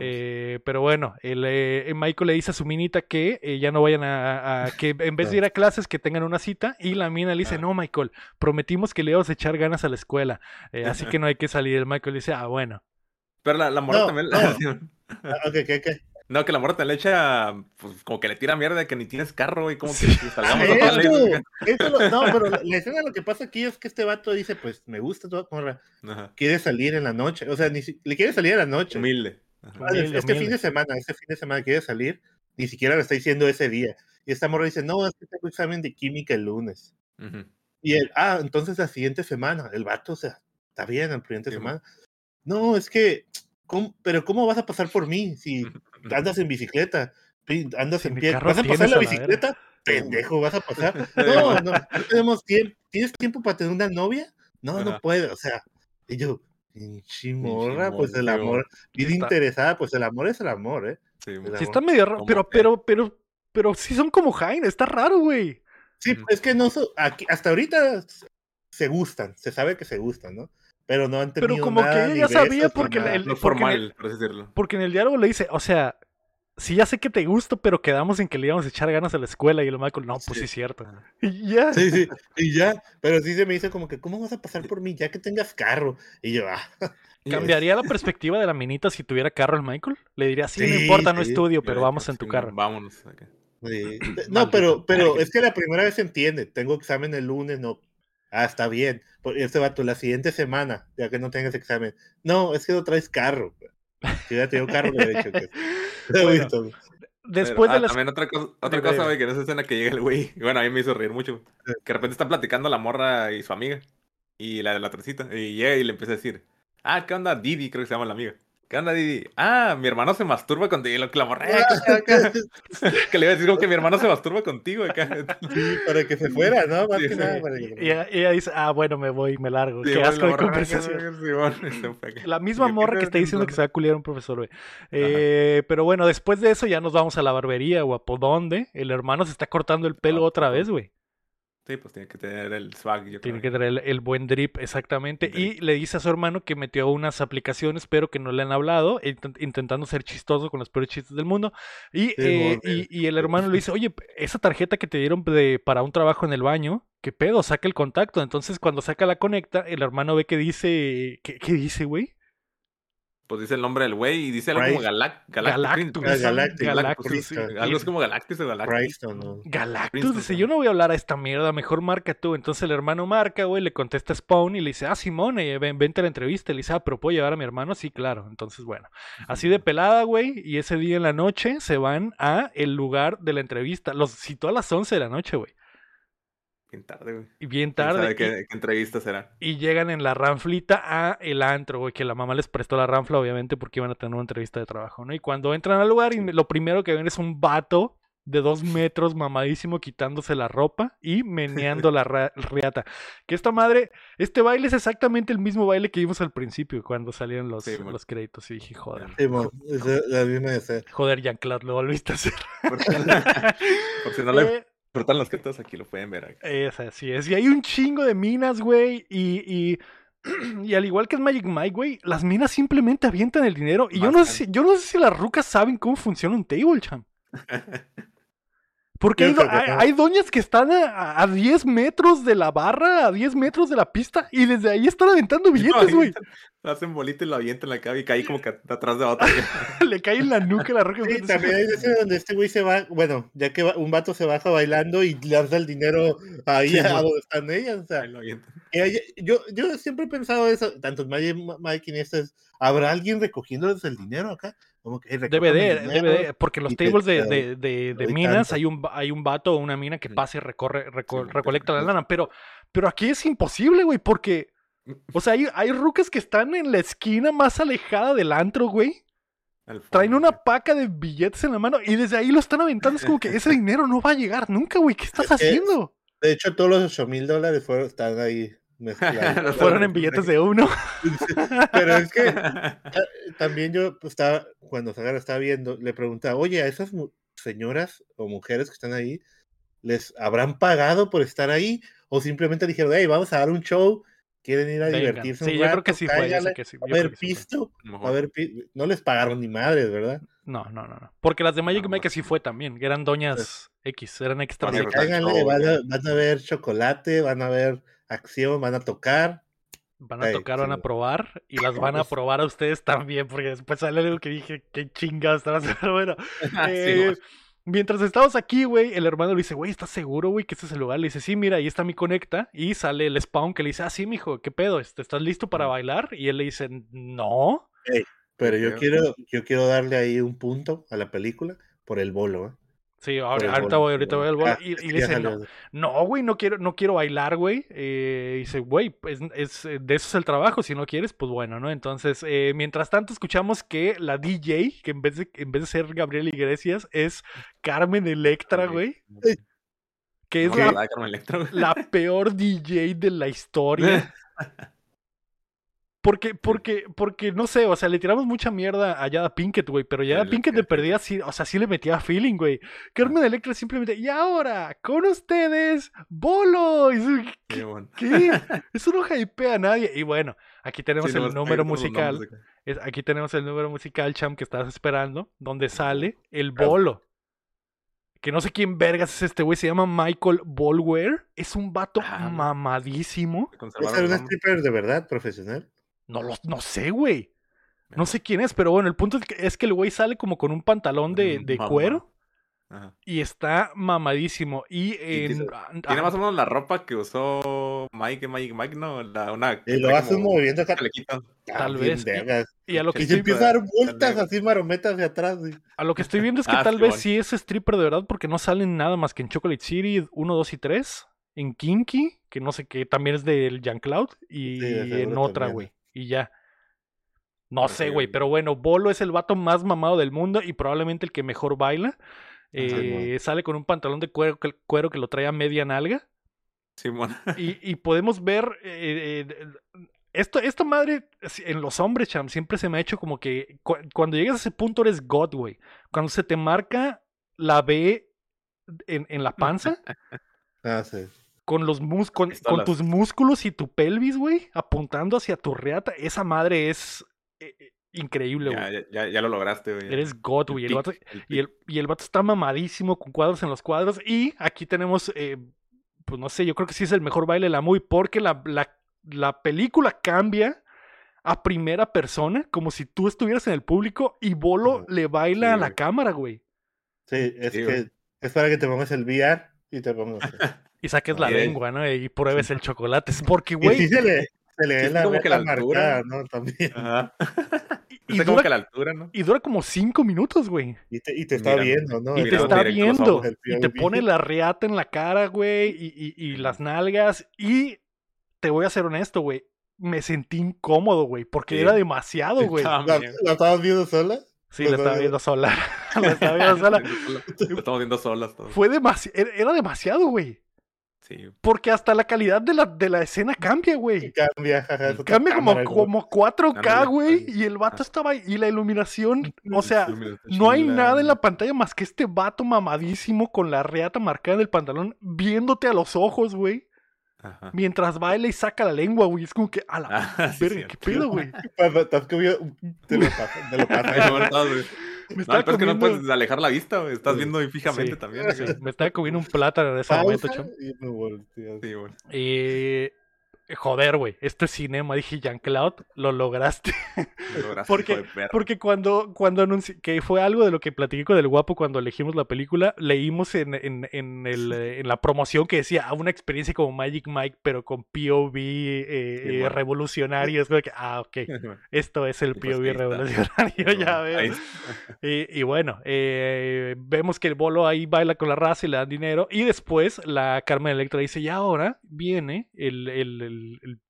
eh, pero bueno, el, eh, Michael le dice a su minita que eh, ya no vayan a, que en vez de ir a clases, que tengan una cita. Y la mina le dice, no, Michael, prometimos que le íbamos a echar ganas a la escuela. así que no hay que salir. El Michael dice, ah, bueno. Pero la, la también... Ah, ok, ok, ok. No, que la morra te le echa, pues como que le tira mierda que ni tienes carro, y como que salgamos a No, pero la, escena lo que pasa aquí es que este vato dice, pues me gusta toda morra, quiere salir en la noche, o sea, ni le quiere salir en la noche. Humilde. este fin de semana, este fin de semana quiere salir, ni siquiera lo está diciendo ese día. Y esta morra dice, no, es que tengo examen de química el lunes. Y él, ah, entonces la siguiente semana, el vato, o sea, está bien, la siguiente semana. No, es que pero ¿cómo vas a pasar por mí si andas en bicicleta? Andas en pie. ¿Vas a pasar la bicicleta? Pendejo, vas a pasar. No, no, no tenemos tiempo. ¿Tienes tiempo para tener una novia? No, no puedo. O sea, y yo, pinche morra, pues el amor. Vida interesada, pues el amor es el amor, ¿eh? Sí, está medio raro, pero, pero, pero, pero sí son como Jaime, está raro, güey. Sí, es que no, aquí, hasta ahorita se gustan, se sabe que se gustan, ¿no? Pero no han tenido Pero como que ella sabía porque, el, formal, porque en el diálogo le dice, o sea, sí ya sé que te gusto, pero quedamos en que le íbamos a echar ganas a la escuela y el Michael, no, pues sí es cierto. Y ya. Sí, sí, y ya, pero sí se me dice como que, ¿cómo vas a pasar por mí ya que tengas carro? Y yo, ah. ¿Cambiaría la perspectiva de la minita si tuviera carro el Michael? Le diría, sí, no importa, no estudio, pero vamos en tu carro. Vámonos. No, pero, pero es que la primera vez se entiende. Tengo examen el lunes, no Ah, está bien. Este vato, la siguiente semana, ya que no tengas examen. No, es que no traes carro. Si ya tengo carro, le he dicho que. Después de ah, También otra cosa, otra cosa, güey, que en esa escena que llega el güey, bueno, a mí me hizo reír mucho. Que de repente están platicando la morra y su amiga. Y la de la trencita. Y llega y le empieza a decir, ah, ¿qué onda? Didi, creo que se llama la amiga. ¿Qué onda, Didi? Ah, mi hermano se masturba contigo. Lo que la morra. que le iba a decir como que mi hermano se masturba contigo acá. Sí, para que se fuera, ¿no? Más que nada. Para que... y, ella, dice, ah, bueno, me voy, me largo. Qué asco de conversación. la misma morra que está diciendo que se va a culiar un profesor, güey. Eh, pero bueno, después de eso ya nos vamos a la barbería, guapo. ¿Dónde? El hermano se está cortando el pelo otra vez, güey. Sí, pues tiene que tener el swag. Yo tiene que tener el, buen drip, exactamente. Y le dice a su hermano que metió unas aplicaciones, pero que no le han hablado, intentando ser chistoso con los peores chistes del mundo. Y, eh, y, el hermano le dice, oye, esa tarjeta que te dieron de, para un trabajo en el baño, ¿qué pedo? Saca el contacto. Entonces, cuando saca la conecta, el hermano ve que dice, ¿qué, qué dice, güey? Pues dice el nombre del güey y dice algo como Galac Galactus. Galactus. Galactus. Algo es como Galactus o Galactus. Galactus dice, yo no voy a hablar a esta mierda, mejor marca tú. Entonces el hermano marca, güey, le contesta Spawn y le dice, ah, Simón, eh, ven, vente a la entrevista. Y le dice, ah, pero ¿puedo llevar a mi hermano? Sí, claro. Entonces, bueno, así de pelada, güey, y ese día en la noche se van a el lugar de la entrevista. Los citó a las 11 de la noche, güey. Bien tarde, güey. Y bien tarde. Sabe qué, entrevista será. Y llegan en la ranflita a el antro, güey, que la mamá les prestó la ranfla, obviamente, porque iban a tener una entrevista de trabajo, ¿no? Y cuando entran al lugar, y lo primero que ven es un vato de dos metros mamadísimo quitándose la ropa y meneando la riata. Que esta madre, este baile es exactamente el mismo baile que vimos al principio cuando salían los, los créditos y dije, joder. Sí, la misma Joder, Jean-Claude, lo volviste a hacer. Por si no le eh, Cortan los todos aquí lo pueden ver. Es así es. Y hay un chingo de minas, güey. Y, y, y, al igual que en Magic Mike, güey, las minas simplemente avientan el dinero. Y yo no, sé, yo no sé si las rucas saben cómo funciona un table, champ. Porque hay, doñas que están a, 10 metros de la barra, a 10 metros de la pista, y desde ahí están aventando billetes, güey. Hacen bolita y la avientan en la cabeza y cae como que atrás de otra. Le cae en la nuca la roca. Sí, también hay veces donde este güey se va, bueno, ya que un vato se baja bailando y lanza el dinero ahí a donde están ellas. O sea, yo, yo siempre he pensado eso, tanto Mike y estas, ¿habrá alguien recogiéndoles el dinero acá? debe de, porque en los tables de, de, minas hay un, hay un vato o una mina que pasa y recorre, recolecta la lana, pero, pero aquí es imposible, güey, porque, o sea, hay, hay rucas que están en la esquina más alejada del antro, güey. Traen una paca de billetes en la mano y desde ahí lo están aventando. Es como que ese dinero no va a llegar nunca, güey. ¿Qué estás haciendo? De hecho, todos los 8 mil dólares fueron, están ahí Fueron en billetes de uno. Pero es que también yo pues, estaba, cuando Sagara estaba viendo, le preguntaba, oye, a esas señoras o mujeres que están ahí, ¿les habrán pagado por estar ahí? O simplemente dijeron, hey, vamos a dar un show, quieren ir a divertirse. Sí, yo creo que sí fue. a ver, pisto, a ver, no les pagaron ni madres, ¿verdad? No, no, no, no. Porque las de Magic Mike sí fue también, eran doñas X, eran extra. van, a, van a ver chocolate, van a ver acción, van a tocar. Van a tocar, van a probar y las van a probar a ustedes también, porque después sale algo que dije, qué. Pero bueno, sí, eh. Mientras estamos aquí, güey, el hermano le dice, güey, ¿estás seguro, güey, que este es el lugar? Le dice, sí, mira, ahí está mi conecta. Y sale el spawn que le dice, ah, sí, mijo, ¿qué pedo? Este, ¿Estás listo para bailar? Y él le dice, no. Pero yo quiero, yo quiero darle ahí un punto a la película por el bolo, ¿eh? Sí, ahorita voy, ahorita voy al bolo. Ah, Y, es y le dice, no, güey, no quiero, no quiero bailar, güey. Eh, y dice, güey, pues es, de eso es el trabajo. Si no quieres, pues bueno, ¿no? Entonces, eh, mientras tanto, escuchamos que la DJ, que en vez de, en vez de ser Gabriel Iglesias, es Carmen Electra, güey. Que es No, la, la verdad, Carmen Electra, güey. la peor DJ de la historia. Porque, porque, porque, no sé, o sea, le tiramos mucha mierda a Yada Pinkett, güey, pero Yada Pinkett de perdida, sí, o sea, sí le metía feeling, güey. Carmen Electra simplemente, y ahora, con ustedes, Bolo. Y su- Qué bueno. ¿Qué? Eso no hypea a nadie. Y bueno, aquí tenemos Sí, el número musical. Es- aquí tenemos el número musical, Cham, que estás esperando, donde sale el bolo. Que no sé quién vergas es este güey, se llama Michael Bolwer. Es un vato Ah, mamadísimo. ¿Es un stripper de verdad, profesional? No, lo, no sé, güey. No sé quién es, pero bueno, el punto es que, el güey sale como con un pantalón de, Mm, de cuero Ajá. y está mamadísimo. Y en. tiene- ah, Tiene más o menos la ropa que usó Mike, Mike, Mike, ¿no? La, una, Y lo hace un movimiento acá. Tal bien vez, y- a lo que Y Sí, se estoy, empieza a dar vueltas así marometas de atrás. güey. a lo que estoy viendo es que Ah, tal sí, vez bueno. sí es stripper de verdad porque no salen nada más que en Chocolate City 1, 2 y 3. En Kinky, que no sé qué, también es del Jean Cloud. Y Sí, en otra, güey. Y ya. No sé, sí, güey, pero bueno, Bolo es el vato más mamado del mundo y probablemente el que mejor baila. Eh, sale con un pantalón de cuero que, cuero que lo trae a media nalga. Simón. Y, y podemos ver. eh, eh, esto, esta madre en los hombres, Cham, siempre se me ha hecho como que cu- cuando llegas a ese punto eres God, güey. Cuando se te marca la B en, en la panza, Ah, sí. Con los mus con, tus músculos y tu pelvis, güey, apuntando hacia tu reata, esa madre es eh, eh, increíble, güey. ya, ya, ya lo lograste, güey. Eres God, güey. El vato- el y el, y el vato está mamadísimo con cuadros en los cuadros. Y aquí tenemos, eh, pues no sé, yo creo que sí es el mejor baile de la movie porque la, la, la película cambia a primera persona, como si tú estuvieras en el público y Bolo le baila Sí, a la güey. cámara, güey. Sí, es Sí, que güey. es para que te pongas el VR y te pongas. Y saques la Y- lengua, ¿no? Y pruebes el chocolate. Es porque, Y güey. sí se le, se le ve es la como que la altura. marcada, ¿no? También. Ajá. Y, Está como dura, que a la altura, ¿no? y dura como cinco minutos, güey. Y te, y te está Mira, viendo, ¿no? Y te está viendo. Y te pone la riata en la cara, güey. Y, y- y las nalgas. Y te voy a ser honesto, güey. Me sentí incómodo, güey. Porque Sí. era demasiado, güey. ¿La, la estabas viendo sola? Sí, la estaba viendo sola. la estaba viendo sola. Lo estamos viendo solas. Fue demasiado. Era demasiado, güey. Sí. Porque hasta la calidad de la, de la escena cambia, güey. Cambia, jaja, Cambia como, cámara, como 4K, Ándale, güey. Y el vato estaba ahí. Y la iluminación. O sea, no hay nada en la pantalla más que este vato mamadísimo con la reata marcada en el pantalón, viéndote a los ojos, güey. Ajá. Mientras baila y saca la lengua, güey. Es como que, a la Ah, sí, verga, cierto. qué pedo, güey. Te lo pasa, te lo pasa. No, no. Me No, estaba peor es que no comiendo- puedes alejar la vista, güey. Estás Sí. viendo ahí fijamente Sí. también. Sí, me estaba comiendo un plátano en ese momento, Pausa chum. y. Sí, güey. Y. Joder, güey. Esto es cinema. Dije, Jean-Claude, lo lograste. Lo lograste, Porque-. Porque cuando, cuando anunci- que fue algo de lo que platiqué con el guapo cuando elegimos la película, leímos en, en, en, el, eh, en la promoción que decía ah, una experiencia como Magic Mike, pero con POV eh, eh, bueno. revolucionario. Es como que, ah, ok, esto es el pues POV revolucionario, ya. Ahí- Y, y bueno, eh, vemos que el bolo ahí baila con la raza y le dan dinero. Y después la Carmen Electra dice, y ahora viene el, el, el- el-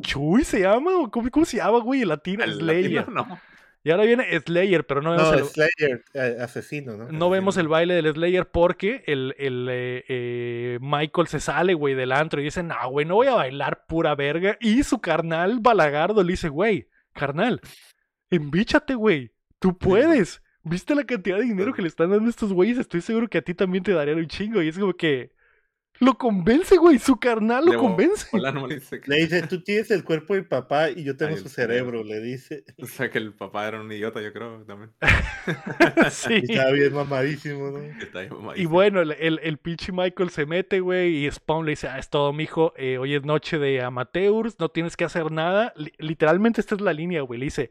Chuy se llama, o cómo, cómo se llama, güey, el latino, el Slayer. latino, no. Y ahora viene Slayer, pero no vemos, No, el, Slayer, eh, asesino, ¿no? no vemos el baile del Slayer porque el, el, eh, eh, Michael se sale, güey, del antro y dice, no, güey, no voy a bailar pura verga. Y su carnal Balagardo le dice, güey, carnal, embíchate, güey, tú puedes. ¿Viste la cantidad de dinero que le están dando a estos güeyes? Estoy seguro que a ti también te darían un chingo. Y es como que, Lo convence, güey. Su carnal lo De convence. Le dice que, Le dice, tú tienes el cuerpo de mi papá y yo tengo Ay, su cerebro, le dice. o sea, que el papá era un idiota, yo creo, también. sí. Y estaba bien mamadísimo, ¿no? Está Y bueno, el, el, el pinche Michael se mete, güey, y Spawn le dice, ah, es todo, mijo, eh, hoy es noche de amateurs, no tienes que hacer nada. Li- literalmente esta es la línea, güey, le dice,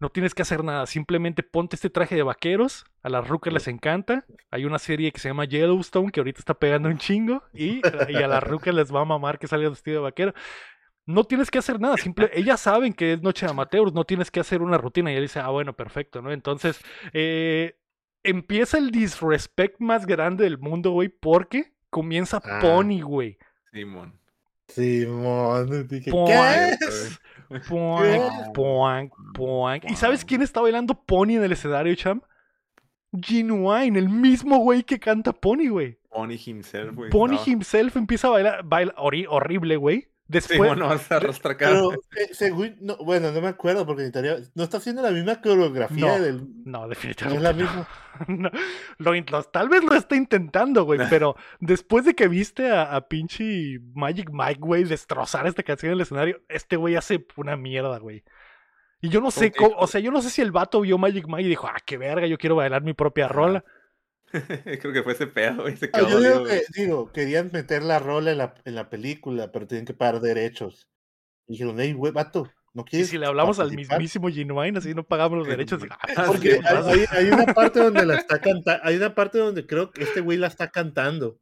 no tienes que hacer nada, simplemente ponte este traje de vaqueros, a las rucas les encanta. Hay una serie que se llama Yellowstone, que ahorita está pegando un chingo, y, y a las rucas les va a mamar que salga vestido de vaquero. No tienes que hacer nada, simple, ellas saben que es noche de amateurs, no tienes que hacer una rutina. Y él dice, ah, bueno, perfecto, ¿no? Entonces, eh, empieza el disrespect más grande del mundo, güey, porque comienza Ah. Pony, güey. Simón. Simón, dije, Pon- ¿qué? Poink, poink, poink. ¿Y sabes quién está bailando Pony en el escenario, cham? Genuine, el mismo güey que canta Pony, güey. Pony himself, güey. Pony himself empieza a bailar, baila horrible, güey. Después, Simón, no se arrastra acá. Pero, eh, según, no, bueno, no me acuerdo porque necesitaría, no está haciendo la misma coreografía No, del, no, no definitivamente. es la no. misma. No, lo tal vez lo está intentando, güey, pero después de que viste a, a pinche Magic Mike, güey, destrozar esta canción en el escenario, este güey hace una mierda, güey. Y yo no sé ¿Cómo o sea, yo no sé si el vato vio Magic Mike y dijo, ah, qué verga, yo quiero bailar mi propia rola. Creo que fue ese pedo, güey. Se Ah, quedó yo digo que, digo, querían meter la rola en la, en la película, pero tienen que pagar derechos. Y dijeron, hey, güey, vato, ¿no Y quieres si le hablamos al participar?" mismísimo Genuine, así no pagamos los derechos. Ah, Ah, Porque hay- hay una parte donde la está cantando, hay una parte donde creo que este güey la está cantando.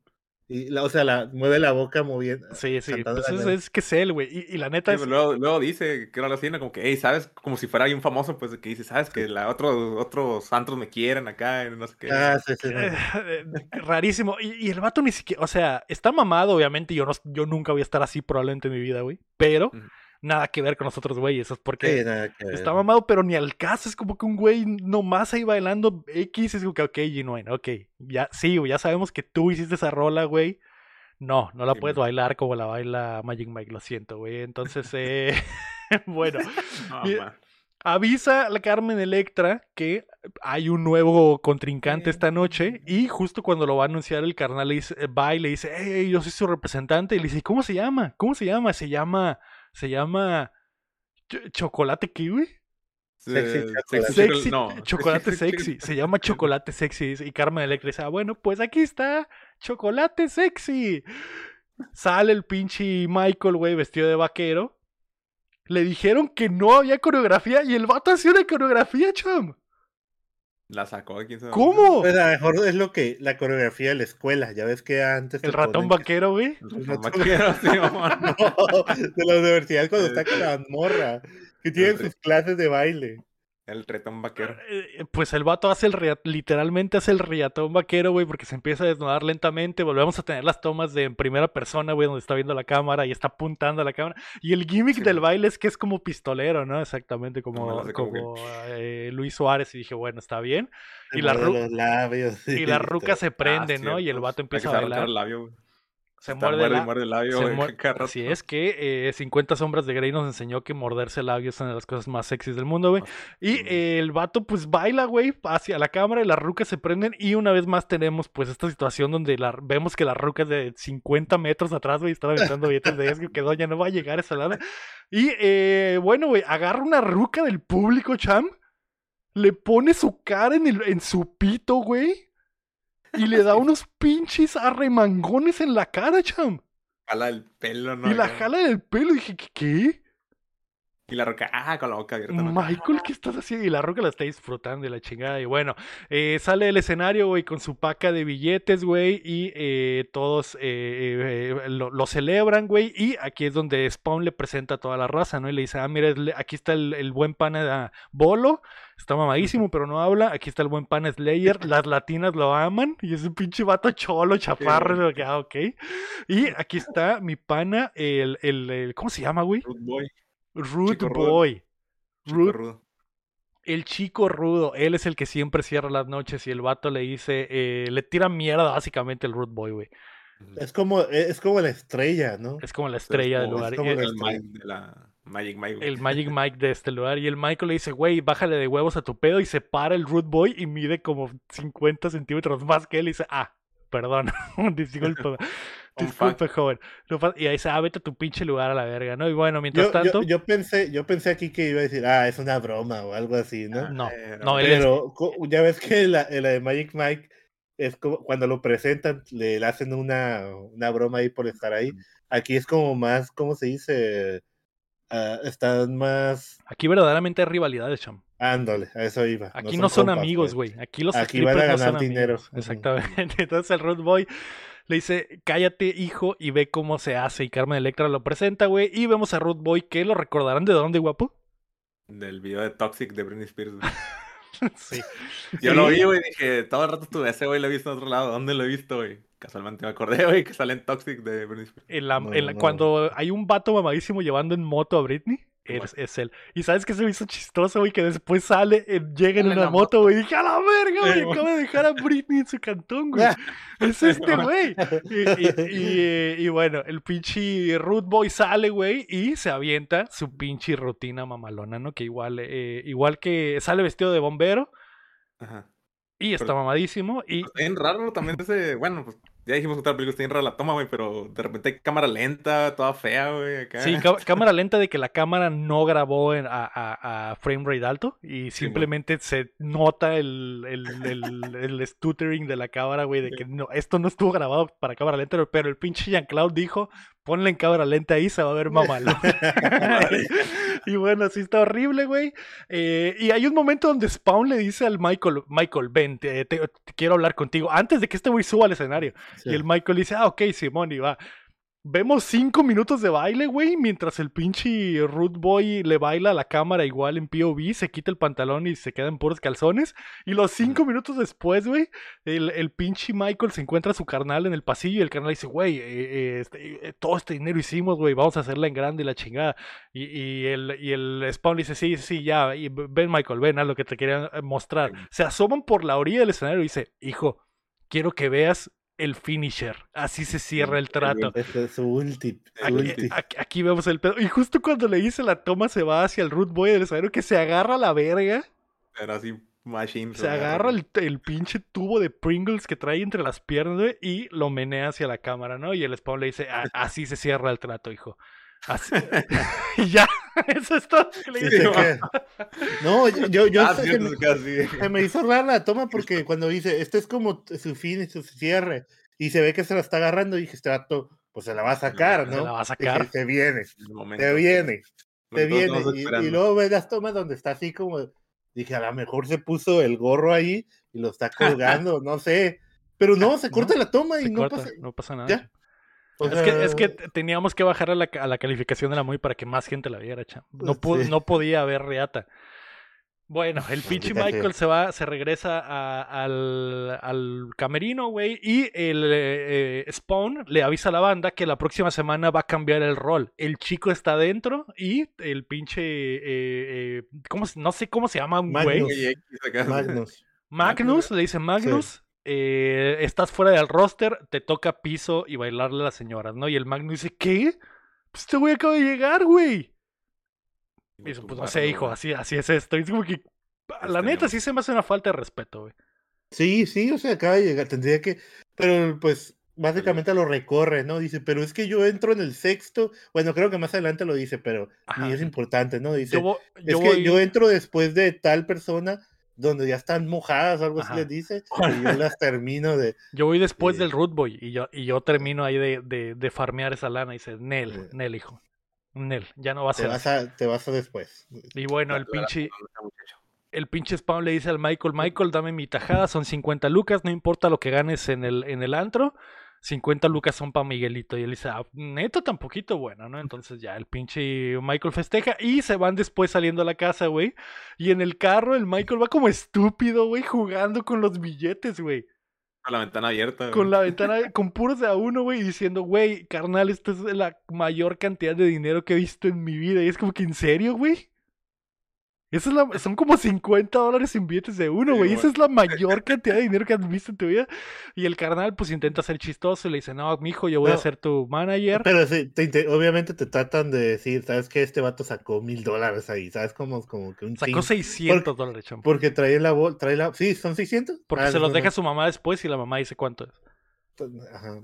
Y la, o sea, la mueve la boca moviendo. Sí, sí, pues es, que es él, güey. Y, y la neta Sí, es, pues luego, luego dice que era la cena como que, hey, ¿sabes? Como si fuera ahí un famoso, pues, que dice, ¿sabes? Que la otro, otros santos me quieren acá, no sé qué. Ah, sí, sí, no. Eh, rarísimo. Y, y el vato ni siquiera, o sea, está mamado, obviamente. Yo, no, yo nunca voy a estar así probablemente en mi vida, güey. Pero. Nada que ver con los otros güeyes. Es porque Sí, está mamado, pero ni al caso. Es como que un güey nomás ahí bailando X. Es como que, ok, Genuine, ok. Ya, sí, ya sabemos que tú hiciste esa rola, güey. No, no la Sí, puedes man. bailar como la baila Magic Mike, lo siento, güey. Entonces, eh, bueno, No, avisa a la Carmen Electra que hay un nuevo contrincante esta noche y justo cuando lo va a anunciar el carnal le dice, eh, va y le dice, hey, yo soy su representante y le dice, ¿cómo se llama? ¿Cómo se llama? Se llama, se llama Ch- Chocolate Kiwi. Sexy chocolate. Sexy, no, chocolate sexy, se llama chocolate sexy y Carmen Electra dice, ah, bueno, pues aquí está, chocolate sexy. Sale el pinche Michael, güey, vestido de vaquero. Le dijeron que no había coreografía y el vato hacía una coreografía, cham. La sacó, sabe. ¿Cómo? Pues a lo mejor es lo que la coreografía de la escuela. Ya ves que antes. El ratón vaquero, güey. El ratón vaquero, sí, mamón. No, de la universidad cuando está con la morra. Que tienen sus clases de baile. El retón vaquero. Eh, Pues el vato hace el literalmente hace el riatón vaquero, güey, porque se empieza a desnudar lentamente. Volvemos a tener las tomas de en primera persona, güey, donde está viendo la cámara y está apuntando a la cámara. Y el gimmick Sí, del baile es que es como pistolero, ¿no? Exactamente como, Como que- eh, Luis Suárez. Y dije, bueno, está bien. Y la ru-. Y la ruca se prende, Ah, ¿no? Y el vato Hay empieza que a bailar. el labio, güey. Se Está muerde, la- muerde el labio, se muer-. Así es que eh, 50 sombras de Grey nos enseñó que morderse el labio es una de las cosas más sexys del mundo, güey. Y eh, el vato pues baila, güey, hacia la cámara y las rucas se prenden y una vez más tenemos pues esta situación donde la, vemos que las rucas de 50 metros atrás, güey, están aventando billetes de 10 que doña no va a llegar a esa lado. Y eh, bueno, güey, agarra una ruca del público, cham, le pone su cara en, el, en su pito, güey. Y le da unos pinches arremangones en la cara, cham. Jala el pelo, ¿no? Y la jala del pelo. Y dije, ¿qué? Y la roca, ah, con la boca abierta. ¿no? Michael, ¿qué estás haciendo? Y la roca la está disfrutando de la chingada. Y bueno, eh, sale del escenario, güey, con su paca de billetes, güey. Y eh, todos eh, eh, eh, lo, lo celebran, güey. Y aquí es donde Spawn le presenta a toda la raza, ¿no? Y le dice, ah, mira, aquí está el, el buen pana de Bolo. Está mamadísimo, pero no habla. Aquí está el buen pana Slayer. Las latinas lo aman. Y es un pinche vato cholo, chaparro. que, ah, ok. Y aquí está mi pana, el, el, el- ¿cómo se llama, güey? Rude boy. Chico rudo. Boy. rudo. el chico rudo, él es el que siempre cierra las noches y el vato le dice, eh, le tira mierda básicamente el Rude Boy, güey. Es como, es como la estrella, ¿no? Es como la estrella del como- lugar. es como Y la el, El Mike de la Magic Mike, güey. el Magic Mike de este lugar. Y el Michael le dice, güey, bájale de huevos a tu pedo y se para el Rude Boy y mide como 50 centímetros más que él y dice, ah, perdón, disculpa. Un Disculpe, joven. Y ahí dice, ah, vete a tu pinche lugar a la verga, ¿no? Y bueno, mientras Yo, tanto. yo, yo pensé, yo pensé aquí que iba a decir, ah, es una broma o algo así, ¿no? No, Eh, no, él es- Pero co- ya ves que la, la de Magic Mike es como cuando lo presentan, le, le hacen una, una broma ahí por estar ahí. Aquí es como más, ¿cómo se dice? Ah, están más. Aquí verdaderamente hay rivalidades, cham. Ándole, a eso iba. Aquí no son, compas, amigos, pues. güey. Aquí los Aquí van a no ganar dinero. amigos. Exactamente. Entonces el Rude Boy le dice, cállate, hijo, y ve cómo se hace. Y Carmen Electra lo presenta, güey. Y vemos a Rude Boy, que lo recordarán de dónde, guapo. Del video de Toxic de Britney Spears. sí. Yo Sí. lo vi, güey, dije, todo el rato estuve ese güey, lo he visto en otro lado. ¿Dónde lo he visto, güey? Casualmente me acordé, güey, que sale en Toxic de Britney Spears. En la- No, en la- no. Cuando hay un vato mamadísimo llevando en moto a Britney. Es, es él. Y sabes que se me hizo chistoso, güey, que después sale, eh, llega en una moto, güey. Dije, a la verga, güey, Simón. acaba de dejar a Britney en su cantón, güey. Es este, güey. Y, y- y, eh, y bueno, el pinche Root Boy sale, güey, y se avienta su pinche rutina mamalona, ¿no? Que igual, eh, igual que sale vestido de bombero Ajá. y está Pero- mamadísimo. Y bien raro también ese, bueno, pues ya dijimos que otra película está bien rara la toma, güey, pero de repente hay cámara lenta, toda fea, güey, acá. sí, cá- cámara lenta de que la cámara no grabó en- a, a- a frame rate alto y simplemente se nota el, el, el, el stuttering de la cámara, güey, de que no, esto no estuvo grabado para cámara lenta, pero- pero el pinche Jean-Claude dijo, ponle en cámara lenta ahí, se va a ver mamalón. y bueno, así está horrible, güey. Eh, y hay un momento donde Spawn le dice al Michael, Michael, ven, te, te- te quiero hablar contigo, antes de que este güey suba al escenario. Sí. Y el Michael dice, ah, ok, Simón, y va. Vemos cinco minutos de baile, güey, mientras el pinche Root Boy le baila a la cámara igual en POV, se quita el pantalón y se queda en puros calzones. Y los cinco minutos después, güey, el, el pinche Michael se encuentra a su carnal en el pasillo y el carnal dice, güey, eh, eh, este, eh, todo este dinero hicimos, güey, vamos a hacerla en grande y la chingada. Y, y el, y el Spawn dice, sí, sí, ya, y ven Michael, ven a lo que te quería eh, mostrar. Se asoman por la orilla del escenario y dice, hijo, quiero que veas el finisher. Así se cierra el trato. Este es su ulti. su Aquí- ulti. Aquí, aquí vemos el pedo. Y justo cuando le dice la toma se va hacia el root boy del escenario que se agarra la verga. Era así, machine. Se agarra el, el pinche tubo de Pringles que trae entre las piernas y lo menea hacia la cámara, ¿no? Y el spawn le dice, "A- así se cierra el trato, hijo. Así. y ya, eso es todo. lo que le dice. se. No, yo, yo, yo Ah, se, se me, casi. se me hizo rara la toma porque cuando dice, este es como su fin y su cierre, y se ve que se la está agarrando, dije, este vato, pues se la va a sacar, Se ¿no? la va a Dije, sacar. se viene, se viene, se viene. Y, y luego ves las tomas donde está así como, dije, a lo mejor se puso el gorro ahí y lo está colgando, no sé. Pero no, se corta la toma y Se no corta, pasa. no pasa nada. ya. O Es que, es que teníamos que bajar a la, a la calificación de la muy para que más gente la viera, cham. No, pu- Sí. no podía haber reata. Bueno, el pinche Michael se va, se regresa a- al, al camerino, güey, y el eh, eh, Spawn le avisa a la banda que la próxima semana va a cambiar el rol. El chico está dentro y el pinche, eh, eh, ¿cómo se- no sé cómo se llama, un güey. Magnus. Magnus. Magnus, le dice Magnus, eh, estás fuera del roster, te toca piso y bailarle a las señoras, ¿no? Y el Magnus dice, ¿qué? Pues este güey acaba de llegar, güey. Y dice, pues no sé, hijo, así, así es esto. Y es como que, la neta, sí se me hace una falta de respeto, güey. Sí, sí, o sea, acaba de llegar, tendría que, pero pues básicamente lo recorre, ¿no? Dice, pero es que yo entro en el sexto, bueno, creo que más adelante lo dice, pero Ajá, ni es importante, ¿no? Dice, Yo, es que yo entro después de tal persona donde ya están mojadas, algo Ajá. así les dice, y yo las termino de, yo voy después del Root Boy y yo, y yo termino ahí de, de, de farmear esa lana. Y dice, Nel, Sí. Nel, hijo. Nel, ya no va a te ser. vas así". a, te vas a después. Y bueno, el pinche, el pinche Spawn le dice al Michael, Michael, dame mi tajada, son 50 lucas, no importa lo que ganes en el, en el antro, 50 lucas son para Miguelito. Y él dice, ah, neto tan poquito bueno, ¿no? Entonces ya el pinche Michael festeja y se van después saliendo a la casa, güey. Y en el carro el Michael va como estúpido, güey, jugando con los billetes, güey. Con la ventana abierta. Con güey. la ventana, con puros de a uno, güey, diciendo, güey, carnal, esta es la mayor cantidad de dinero que he visto en mi vida. Y es como que, ¿en serio, güey? Esa es la, son como 50 dólares en billetes de uno, güey. Esa es la mayor cantidad de dinero que has visto en tu vida. Y el carnal, pues, intenta ser chistoso y le dice, no, mijo, yo voy a ser tu manager. Pero sí, te obviamente te tratan de decir, ¿sabes qué? Este vato sacó mil dólares ahí, ¿sabes? Como, como que un Sacó chingo, 600 dólares, champ. Porque trae la bolsa, trae la, sí, son 600. Porque Ah, se los no, deja no. su mamá después y la mamá dice cuánto es. Ajá.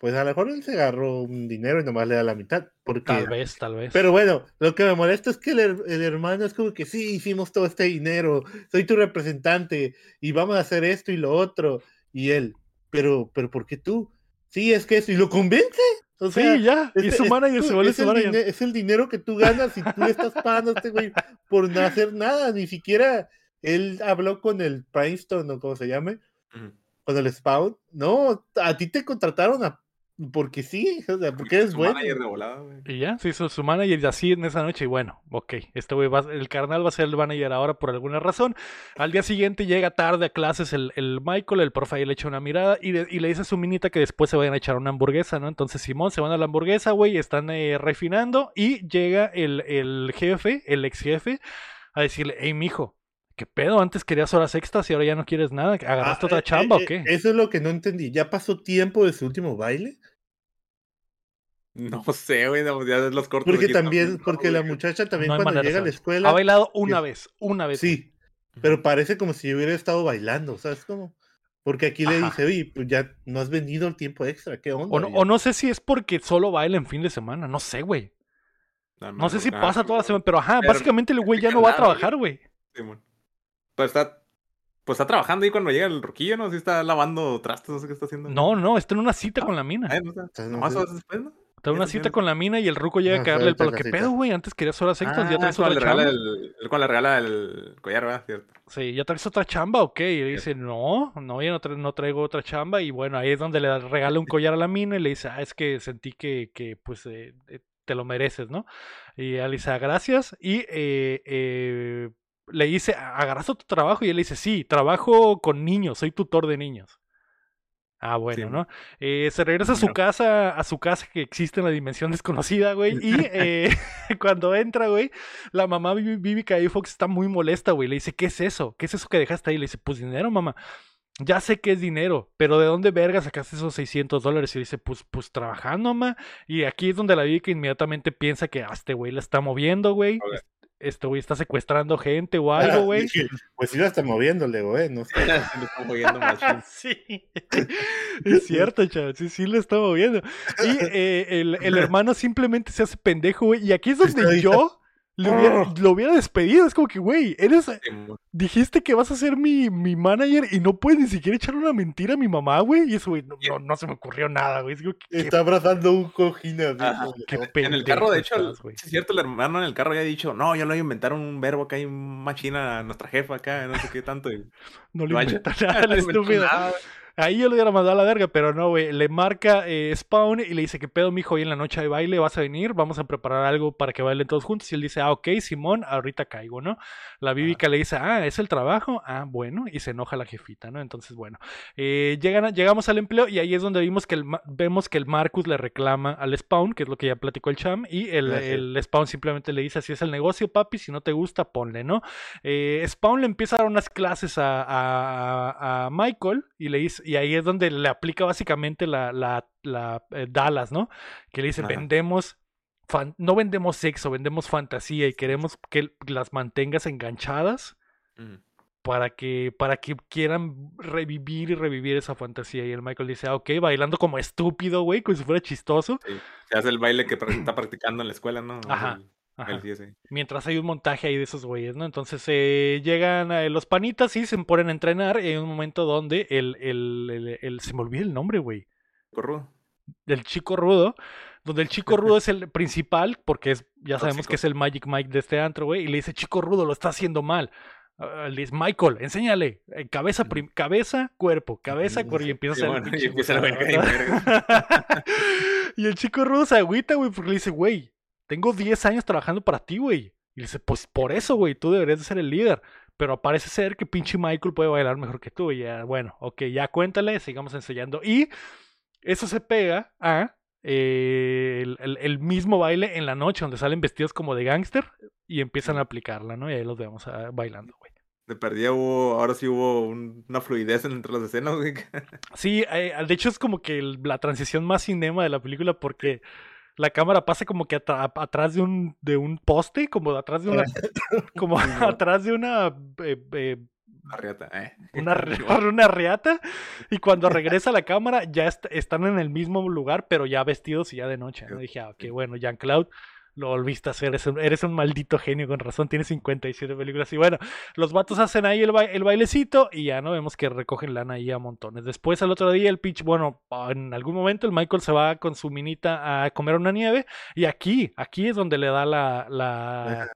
Pues a lo mejor él se agarró un dinero y nomás le da la mitad. Porque... Tal vez, tal vez. Pero bueno, lo que me molesta es que el, el, hermano es como que sí, hicimos todo este dinero, soy tu representante y vamos a hacer esto y lo otro. Y él, pero, pero ¿por qué tú? Sí, es que eso, y lo convence. O sea, sí, ya, y su manager se vuelve su manager. Es el dinero que tú ganas y tú le estás pagando a este güey por no hacer nada, ni siquiera él habló con el Princeton o como se llame, con el Spawn. No, a ti te contrataron a porque sí, o sea, porque eres bueno. y ya, se hizo su manager así en esa noche. Y bueno, ok, este güey va, el carnal va a ser el manager ahora por alguna razón. Al día siguiente llega tarde a clases el, el Michael, el profe ahí le echa una mirada y, y, le dice a su minita que después se vayan a echar una hamburguesa, ¿no? Entonces Simón se van a la hamburguesa, güey, están eh, refinando y llega el, el jefe, el ex jefe, a decirle, hey, mijo, ¿Qué pedo? Antes querías horas extras y ahora ya no quieres nada. ¿Agarraste ah, otra eh, chamba o eh, qué? Eso es lo que no entendí. ¿Ya pasó tiempo de su último baile? No sé, güey, ya los cortos. Porque también, porque la muchacha también cuando llega a la escuela. Ha bailado una vez, una vez. Sí, pero parece como si hubiera estado bailando, ¿sabes cómo? Porque aquí le dice, oye, pues ya no has vendido el tiempo extra, ¿qué onda? O no, sé si es porque solo baila en fin de semana, no sé, güey. No, sé si pasa toda la semana, pero ajá, básicamente el güey ya no va a trabajar, güey. Sí, Pues está, pues está trabajando ahí cuando llega el roquillo, ¿no? Si está lavando trastos, no sé qué está haciendo. No, no, está en una cita con la mina. Ah, no, nomás después, ¿no? Está una cita con la mina y el ruco llega a caerle el palo. ¿Qué pedo, güey? Antes querías horas extras, ya ah, traes otra chamba. El, el cual le regala el collar, ¿verdad? Cierto. Sí, ¿ya traes otra chamba o qué? Y dice, no, no, ya no, traigo otra chamba. Y bueno, ahí es donde le regala un collar a la mina y le dice, ah, es que sentí que, que pues, eh, eh, te lo mereces, ¿no? Y él dice, ah, gracias. Y eh, le dice, ¿agarras otro trabajo? Y él le dice, sí, trabajo con niños, soy tutor de niños. Ah, bueno, ¿no? Eh, se regresa a su casa, a su casa que existe en la dimensión desconocida, güey. Y eh, cuando entra, güey, la mamá Vivica y Fox está muy molesta, güey. Le dice, ¿qué es eso? ¿Qué es eso que dejaste ahí? Le dice, pues dinero, mamá. Ya sé que es dinero, pero ¿de dónde verga sacaste esos 600 dólares? Y dice, pues, pues trabajando, mamá. Y aquí es donde la Vivica inmediatamente piensa que a este güey la está moviendo, güey este güey está secuestrando gente o algo, güey. pues sí lo está moviéndole, güey, no sé. lo está moviendo sí, es cierto, chaval, sí, sí lo está moviendo. Y eh, el, el, hermano simplemente se hace pendejo, güey, y aquí es donde yo ¡Oh! lo hubiera despedido. Es como que, güey, eres. Dijiste que vas a ser mi, mi manager y no puedes ni siquiera echar una mentira a mi mamá, güey. Y eso, güey, no, no, se me ocurrió nada, güey. Está abrazando un cojín. en el carro, de hecho, es cierto, el hermano en el carro ya ha dicho, no, yo le voy a inventar un verbo acá hay machina a nuestra jefa acá, no sé qué tanto. no le inventa nada, estúpido. Ahí yo le hubiera mandado a la verga, pero no, güey. Le marca eh, Spawn y le dice, ¿qué pedo, mijo? Hoy en la noche de baile vas a venir, vamos a preparar algo para que bailen todos juntos. Y él dice, ah, ok, Simón, ahorita caigo, ¿no? La Bíbica le dice, ah, ¿es el trabajo? Ah, bueno. Y se enoja la jefita, ¿no? Entonces, bueno. Eh, llegan llegamos al empleo y ahí es donde vimos que el, vemos que el Marcus le reclama al Spawn, que es lo que ya platicó el Cham, y el, el Spawn simplemente le dice, así es el negocio, papi, si no te gusta, ponle, ¿no? Eh, Spawn le empieza a dar unas clases a, a, a Michael y le dice y ahí es donde le aplica básicamente la, la, la eh, Dallas, ¿no? Que le dice, vendemos, no vendemos sexo, vendemos fantasía y queremos que las mantengas enganchadas para, que, para que quieran revivir y revivir esa fantasía. Y el Michael dice, ah, ok, bailando como estúpido, güey, como si fuera chistoso. Se hace el baile que está practicando en la escuela, ¿no? Ajá. Mientras hay un montaje ahí de esos güeyes, ¿no? Entonces eh, llegan eh, los panitas y se ponen a entrenar. Y hay un momento donde el, el, el, se me olvida el nombre, güey. Rudo. Del chico rudo. Donde el chico rudo es el principal, porque es, ya sabemos que es el Magic Mike de este antro, güey. Y le dice, chico rudo, lo está haciendo mal. Ah, le dice, Michael, enséñale. Eh, cabeza, cabeza, cuerpo, cabeza, cuerpo. Y empieza a hacer. y, el chico rudo se agüita, güey, porque le dice, güey, tengo 10 años trabajando para ti, güey. Y dice, pues por eso, güey, tú deberías de ser el líder. Pero parece ser que pinche Michael puede bailar mejor que tú. Y ya, bueno, ok, ya cuéntale, sigamos enseñando. Y eso se pega a eh, el, mismo baile en la noche, donde salen vestidos como de gángster y empiezan a aplicarla, ¿no? Y ahí los vemos ah, bailando, güey. De perdida hubo, ahora sí hubo una fluidez entre las escenas, güey. Sí, eh, de hecho es como que la transición más cinema de la película porque la cámara pasa como que atrás de un, de un poste, como atrás de una, como atrás de una, eh, eh, Una riata, eh. una, una reata y cuando regresa la cámara ya est- están en el mismo lugar, pero ya vestidos y ya de noche. ¿no? Dije, ah, ok, bueno, Jean-Claude, lo volviste a hacer, eres un, eres un maldito genio, con razón, tienes 57 películas. Y bueno, los vatos hacen ahí el, ba- el bailecito y ya no vemos que recogen lana ahí a montones. Después, al otro día, el pitch, bueno, en algún momento el Michael se va con su minita a comer una nieve y aquí, aquí es donde le da la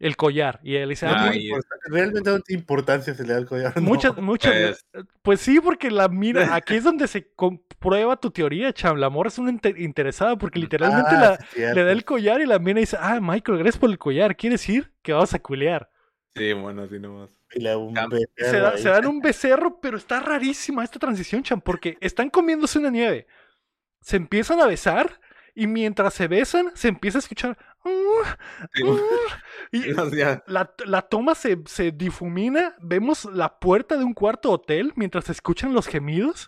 el collar y él dice, ah, Ah, muy- y- Realmente no tiene importancia si le da el collar. no. Muchas, muchas. Pues- Pues sí, porque la mira, aquí es donde se comprueba tu teoría, cham. La morra es una inte- interesada porque literalmente Ah, la, cierto. le da el collar y la mina dice, ah, Michael, gracias por el collar, ¿quiere decir que vamos a culear? Sí, bueno, así nomás. Y le da un Cam- becerro Se, da- ahí. se dan un becerro, pero está rarísima esta transición, cham, porque están comiéndose una nieve, se empiezan a besar y mientras se besan, se empieza a escuchar... "Ah, Sí, ah", y La, la toma se, se difumina, vemos la puerta de un cuarto hotel mientras se escuchan los gemidos.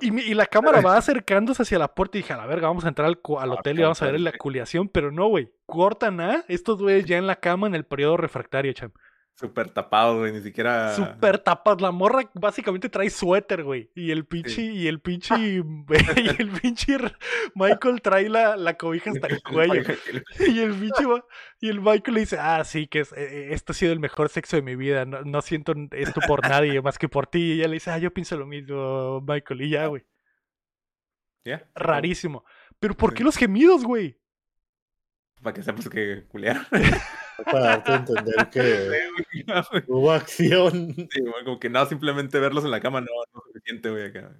Y, y la cámara va acercándose hacia la puerta y dije, a la verga, vamos a entrar al, al Ah, hotel y vamos a ver la culiación, pero no, güey, cortan a estos güeyes ya en la cama en el periodo refractario, cham. Súper tapado, güey, ni siquiera. Súper tapas, la morra básicamente trae suéter, güey, y el pinche, y el pinche, y el pinche Michael trae la, la cobija hasta el cuello. Y el bicho va- y el Michael le dice, ah, sí, que es, eh, esto ha sido el mejor sexo de mi vida, no, no siento esto por nadie más que por ti. Y ella le dice, ah, yo pienso lo mismo, Michael, y ya, güey. ¿Ya? Rarísimo. Pero ¿por qué los gemidos, güey? Para que sepas que culiaron. Para darte a entender que hubo acción. Sí, como que no, simplemente verlos en la cama no, no es suficiente, güey. Acá.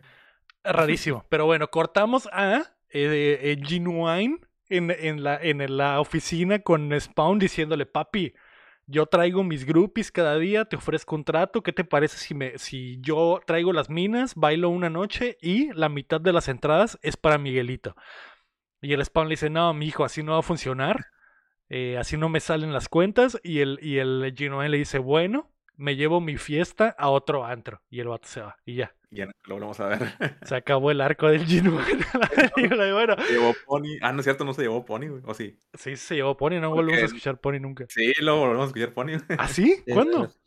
Rarísimo. Pero bueno, cortamos a eh, eh, Genuine en, en, la, en la oficina con Spawn diciéndole, papi, yo traigo mis groupies cada día, te ofrezco un trato, ¿qué te parece si, me, si yo traigo las minas, bailo una noche y la mitad de las entradas es para Miguelito? Y el Spawn le dice, no, mi hijo, así no va a funcionar, eh, así no me salen las cuentas. Y el, y el le dice, bueno, me llevo mi fiesta a otro antro. Y el vato se va, y ya. Ya no lo volvemos a ver. Se acabó el arco del bueno, Se llevó Pony. Ah, no es cierto, no se llevó Pony, güey. O sí. sí se llevó Pony, no volvemos a escuchar Pony nunca. Sí, luego volvemos a escuchar Pony. ¿Ah, sí? ¿Cuándo? lo.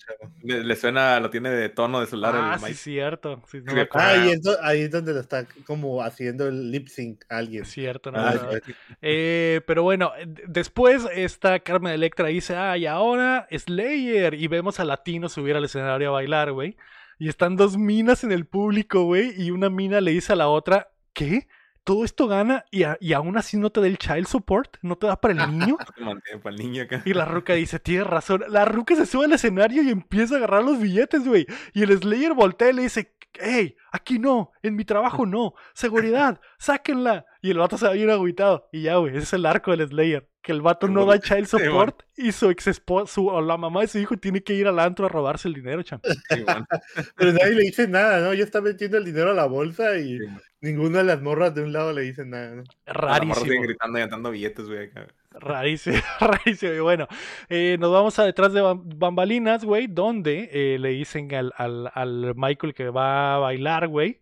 Le, le suena, lo tiene de tono de celular Ah, el sí, Mike. cierto. Sí, no Sí, me acuerdo. Ah, y ahí es donde lo está como haciendo el lip sync alguien. Es cierto, no, Ah, no, no. sí. Eh, pero bueno, eh, después esta Carmen Electra dice, ah, y ahora Slayer. Y vemos a Latino subir al escenario a bailar, güey. Y están dos minas en el público, güey. Y una mina le dice a la otra, ¿qué? ¿Todo esto gana y, a- y aún así no te da el child support? ¿No te da para el niño? Para el niño acá. Y la ruca dice, tienes razón. La ruca se sube al escenario y empieza a agarrar los billetes, güey. Y el Slayer voltea y le dice, hey, aquí no, en mi trabajo no. Seguridad, sáquenla. Y el vato se va bien agüitado. Y ya, güey, ese es el arco del Slayer. Que el vato no da child Sí, support y su ex esposa, o la mamá de su hijo tiene que ir al antro a robarse el dinero, champ. Sí. Pero nadie le dice nada, ¿no? Ya está metiendo el dinero a la bolsa y Sí, ninguna de las morras de un lado le dicen nada, ¿no? La morra Rarísimo. gritando y andando billetes, güey. Rarísimo, rarísimo. Y bueno, eh, nos vamos a detrás de bam- bambalinas, güey, donde eh, le dicen al, al, al Michael que va a bailar, güey.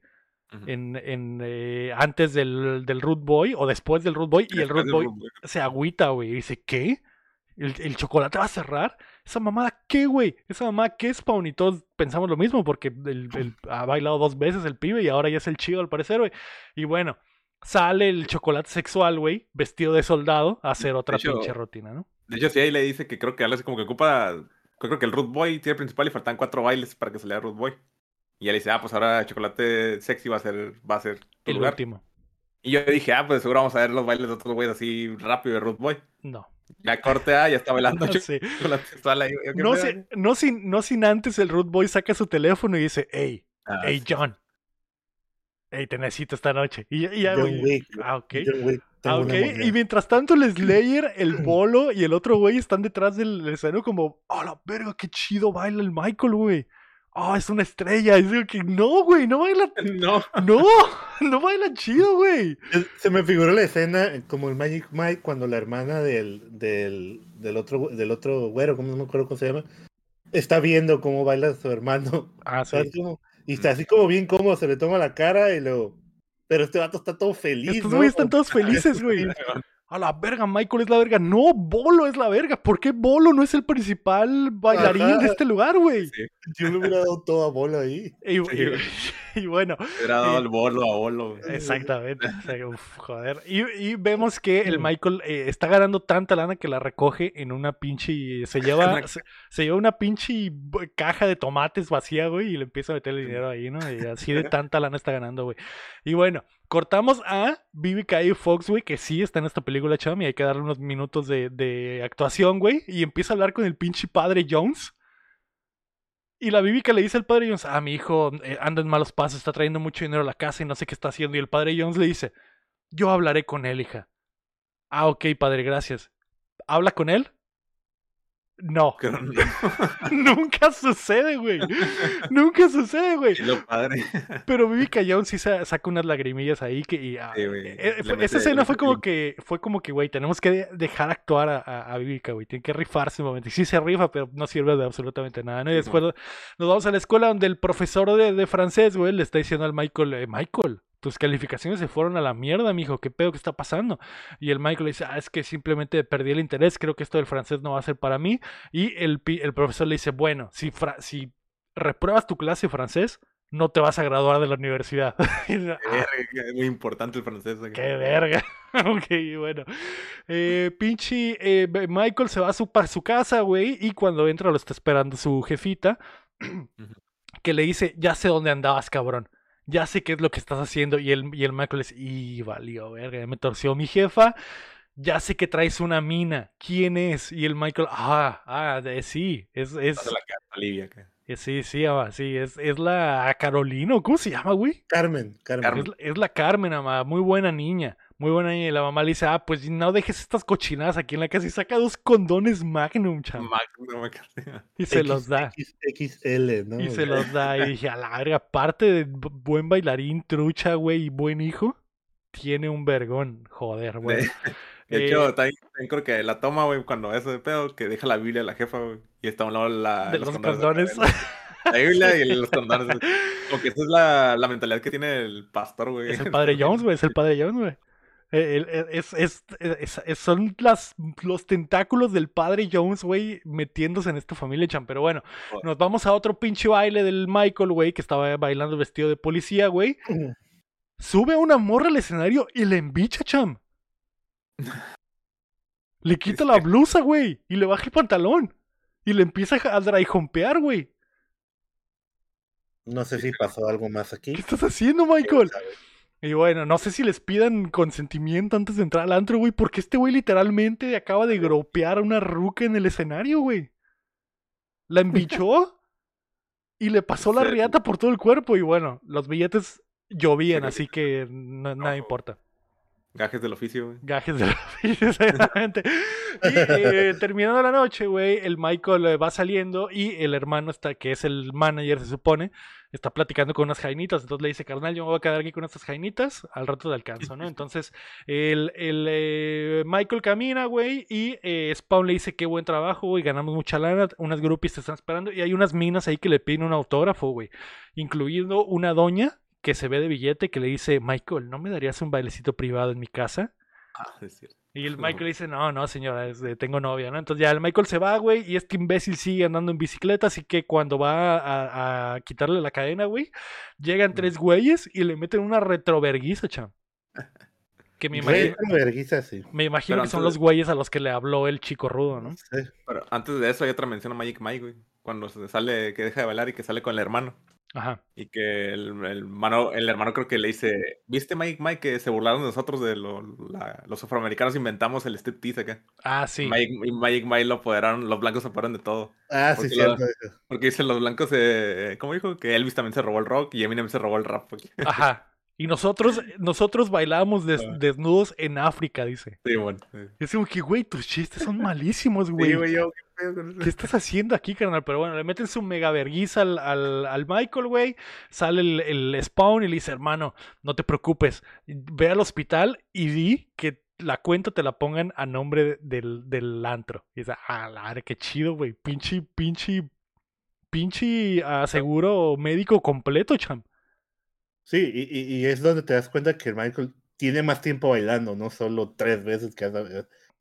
En, en, eh, antes del, del Root Boy o después del Root Boy y el Root Boy Root Boy. se agüita, güey, y dice, ¿qué? ¿El, el chocolate va a cerrar? ¿Esa mamada qué, güey? ¿Esa mamada qué, Spawn? Y todos pensamos lo mismo porque el- el- ha bailado dos veces el pibe y ahora ya es el chido al parecer, güey. Y bueno, sale el chocolate sexual, güey, vestido de soldado a hacer otra hecho, pinche rutina, ¿no? De hecho, sí, ahí le dice que creo que así como que ocupa. Creo que el Root Boy tiene principal y faltan cuatro bailes para que dé Root Boy. Y él dice, ah, pues ahora Chocolate Sexy va a ser, va a ser tu El lugar. último. Y yo dije, ah, pues seguro vamos a ver los bailes de otros güeyes así rápido de Root Boy. No. Ya corte A, ya está bailando Sí. Chocolate Sexual ahí. yo, ¿qué No, sin, no, sin, no sin antes el Root Boy saca su teléfono y dice, hey, Ah, hey, sí. John. Hey, te necesito esta noche. Y, y ya, John güey. Wick. Ah, ok. John Wick, Ah, ok. mujer. Y mientras tanto, el Slayer, el Bolo y el otro güey están detrás del escenario como, ¡oh, la verga, qué chido baila el Michael, güey! ¡Oh, es una estrella! Y digo que no, güey, no baila, No. no, no baila chido, güey. Se me figuró la escena eh, como el Magic Mike cuando la hermana del, del, del otro del otro güero, como no me acuerdo cómo se llama, está viendo cómo baila su hermano. Ah, sí. Y está así como bien cómodo, se le toma la cara y lo. Pero este vato está todo feliz. Estos ¿no? güeyes están todos felices, güey. A la verga, Michael es la verga. No, Bolo es la verga. ¿Por qué Bolo no es el principal bailarín de este lugar, güey? Yo le hubiera dado todo a Bolo ahí. Y, bueno. Hubiera dado el Bolo a Bolo. Exactamente. joder. Y, vemos que el Michael eh, está ganando tanta lana que la recoge en una pinche. Se lleva, se, lleva una pinche caja de tomates vacía, güey, y le empieza a meter el dinero ahí, ¿no? Y así de tanta lana está ganando, güey. Y bueno, cortamos a BBK Fox, güey, que sí está en esta película, cham, y hay que darle unos minutos de, actuación, güey. Y empieza a hablar con el pinche padre Jones. Y la BBK le dice al padre Jones, ah, mi hijo eh, anda en malos pasos, está trayendo mucho dinero a la casa y no sé qué está haciendo. Y el padre Jones le dice, yo hablaré con él, hija. Ah, ok, padre, gracias. ¿Habla con él? No. Nunca sucede, güey. Nunca sucede, güey. Pero Vivi Callón sí saca unas lagrimillas ahí que. Y, ah, eh, esa escena fue como que, fue como que, güey, tenemos que dejar actuar a, a, Vivica, güey. Tiene que rifarse un momento. Y sí se rifa, pero no sirve de absolutamente nada. ¿no? Y después nos vamos a la escuela donde el profesor de, de francés, güey, le está diciendo al Michael, eh, Michael, tus calificaciones se fueron a la mierda, mijo, ¿qué pedo que está pasando? Y el Michael le dice, ah, es que simplemente perdí el interés, creo que esto del francés no va a ser para mí. Y el, el profesor le dice, bueno, si, si repruebas tu clase de francés, no te vas a graduar de la universidad. es muy importante el francés. Qué verga. ok, bueno. Eh, pinche eh, Michael se va a su, para su casa, güey, y cuando entra lo está esperando su jefita, que le dice, ya sé dónde andabas, cabrón ya sé qué es lo que estás haciendo. Y el, y el Michael dice, y valió, verga, me torció mi jefa. Ya sé que traes una mina. ¿Quién es? Y el Michael, ah, ah, sí, es... es... La eh, Sí, sí, ama, sí, es, es la Carolina, ¿cómo se llama, güey? Carmen, Carmen. Es, la Carmen, ama, muy buena niña. Muy buena y la mamá le dice, ah, pues no dejes estas cochinadas aquí en la casa y saca dos condones Magnum, chaval. Magnum, Y se los da. XL, ¿no? Y se los da. Y dije, a la verga, aparte de buen bailarín, trucha, güey, y buen hijo, tiene un vergón. Joder, güey. De hecho, eh, también, creo que la toma, güey, cuando eso de pedo, que deja la Biblia a la jefa, güey, y está a un lado la, de los, condones. La Biblia y los condones. Porque esa es la, la mentalidad que tiene el pastor, güey. Es el padre Jones, güey, es el padre Jones, güey. Es, es, son las, los tentáculos del padre Jones, güey, metiéndose en esta familia, Cham. Pero bueno, nos vamos a otro pinche baile del Michael, güey, que estaba bailando vestido de policía, güey. Sube a una morra al escenario y le embicha, Cham. Le quita la blusa, güey, y le baja el pantalón. Y le empieza a dryjompear, güey. No sé si pasó algo más aquí. ¿Qué estás haciendo, Michael? Y bueno, no sé si les pidan consentimiento antes de entrar al antro, güey, porque este güey literalmente acaba de gropear a una ruca en el escenario, güey. La embichó y le pasó la riata por todo el cuerpo. Y bueno, los billetes llovían, así que nada importa. Gajes del oficio, güey. Gajes del oficio, exactamente. y eh, terminando la noche, güey, el Michael eh, va saliendo y el hermano está, que es el manager, se supone, está platicando con unas jainitas. Entonces le dice, carnal, yo me voy a quedar aquí con estas jainitas, al rato de alcanzo, ¿no? Entonces, el, el eh, Michael camina, güey, y Spawn le dice, qué buen trabajo, güey, ganamos mucha lana, unas groupies te están esperando, y hay unas minas ahí que le piden un autógrafo, güey, incluyendo una doña que se ve de billete que le dice, Michael, ¿no me darías un bailecito privado en mi casa? Ah, es cierto. Y el Michael dice, no, no, señora, tengo novia, ¿no? Entonces ya el Michael se va, güey, y este imbécil sigue andando en bicicleta, así que cuando va a, quitarle la cadena, güey, llegan tres güeyes y le meten una retroverguiza, cham. Que me imagino, sí. me imagino que son los güeyes a los que le habló el chico rudo, ¿no? Sí. Pero antes de eso hay otra mención a Magic Mike, güey. Cuando se sale, que deja de bailar y que sale con el hermano. Ajá. Y que el, el, hermano, el hermano creo que le dice, ¿viste Mike Mike que se burlaron de nosotros de lo, los afroamericanos inventamos el striptease acá? Ah, sí. Mike, Mike, Mike lo apoderaron, los blancos se apoderaron de todo. Ah, sí, cierto. porque dicen los blancos, eh, ¿cómo dijo? Que Elvis también se robó el rock y Eminem se robó el rap. Ajá. Y nosotros, nosotros bailábamos ah. desnudos en África, dice. Sí, bueno. Es como que, güey, tus chistes son malísimos, güey. Sí, güey, yo, ¿qué, estás haciendo aquí, carnal? Pero bueno, le meten su mega verguiza al, al, Michael, güey. Sale el, el, spawn y le dice, hermano, no te preocupes. Ve al hospital y di que la cuenta te la pongan a nombre del, del antro. Y dice, ah, la qué chido, güey. Pinche, pinche, pinche aseguro médico completo, cham. Sí, y, y, es donde te das cuenta que Michael tiene más tiempo bailando, no solo tres veces que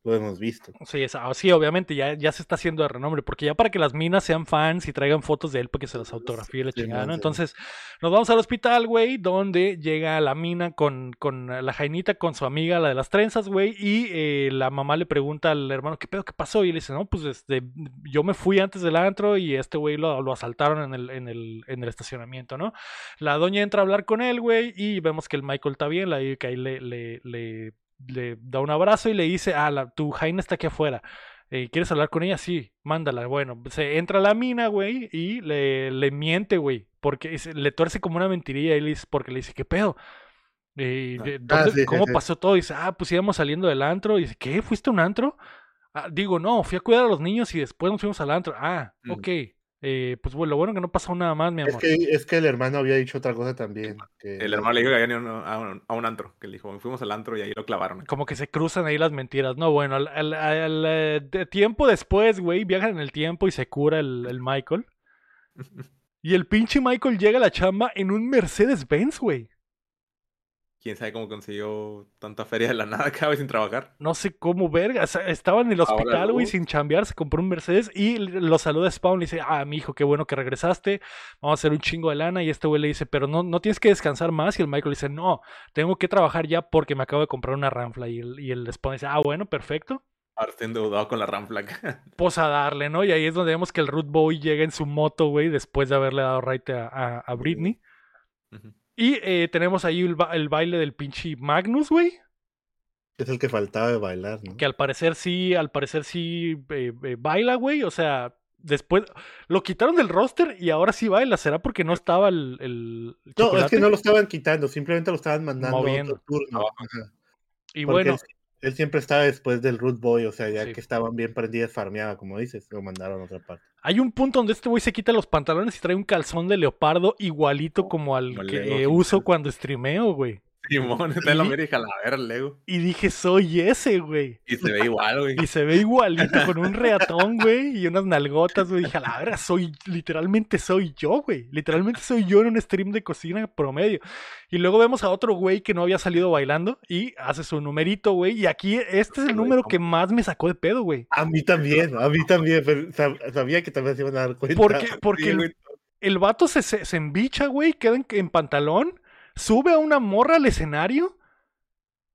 lo hemos visto. Sí, ah, sí obviamente ya, ya se está haciendo de renombre, porque ya para que las minas sean fans y traigan fotos de él para que se las autografíe la chingada, ¿no? Entonces, nos vamos al hospital, güey, donde llega la mina con, con la Jainita, con su amiga, la de las trenzas, güey, y eh, la mamá le pregunta al hermano, ¿qué pedo, qué pasó? Y él dice, no, pues este, yo me fui antes del antro y este güey lo, lo asaltaron en el, en, el, en el estacionamiento, ¿no? La doña entra a hablar con él, güey, y vemos que el Michael está bien, la que ahí le, le, le le da un abrazo y le dice, ah, la, tu Jaina está aquí afuera. Eh, ¿Quieres hablar con ella? Sí, mándala. Bueno, se entra a la mina, güey, y le, le miente, güey. Porque le tuerce como una mentirilla y le dice, porque le dice, ¿qué pedo? Eh, ah, ¿Cómo pasó todo? Y dice, ah, pues íbamos saliendo del antro. Y dice, ¿qué? ¿Fuiste a un antro? Ah, digo, no, fui a cuidar a los niños y después nos fuimos al antro. Ah, ok. Eh, pues bueno, lo bueno que no pasó nada más, mi amor. Es que, es que el hermano había dicho otra cosa también. el hermano le dijo que había a un, a un, antro, que le dijo, fuimos al antro y ahí lo clavaron. Como que se cruzan ahí las mentiras. No, bueno, al, eh, tiempo después, güey, viajan en el tiempo y se cura el, el Michael. y el pinche Michael llega a la chamba en un Mercedes-Benz, güey quién sabe cómo consiguió tanta feria de la nada cada vez sin trabajar. No sé cómo, verga. estaba en el hospital, güey, sin chambear, se compró un Mercedes y lo saluda Spawn y le dice, ah, mi hijo, qué bueno que regresaste, vamos a hacer un chingo de lana. Y este güey le dice, pero no, no tienes que descansar más. Y el Michael dice, no, tengo que trabajar ya porque me acabo de comprar una Ramfla. Y el, y el Spawn dice, ah, bueno, perfecto. Ahora estoy endeudado con la Ramfla. pues a darle, ¿no? Y ahí es donde vemos que el Root Boy llega en su moto, güey, después de haberle dado right a, a, Britney. Y eh, tenemos ahí el, baile del pinche Magnus, güey. Es el que faltaba de bailar, ¿no? Que al parecer sí, al parecer sí eh, eh, baila, güey. O sea, después lo quitaron del roster y ahora sí baila. ¿Será porque no estaba el, el No, es que no lo estaban quitando, simplemente lo estaban mandando a otro turno. Y bueno, él siempre estaba después del Root Boy, o sea, ya que estaban bien prendidas, farmeaba, como dices, lo mandaron a otra parte. Hay un punto donde este güey se quita los pantalones y trae un calzón de leopardo igualito como al que uso cuando streameo, güey. Simón, está lo mira y a ver Lego. Y dije, soy ese, güey. Y se ve igual, güey. Y se ve igualito, con un reatón, güey, y unas nalgotas, güey. Dije, a la verga, soy, literalmente soy yo, güey. Literalmente soy yo en un stream de cocina promedio. Y luego vemos a otro güey que no había salido bailando y hace su numerito, güey. Y aquí, este es el número que más me sacó de pedo, güey. A mí también, a mí también. sabía que también se iban a dar cuenta. Porque, porque el, el, vato se, se, se embicha, güey, queda en pantalón sube a una morra al escenario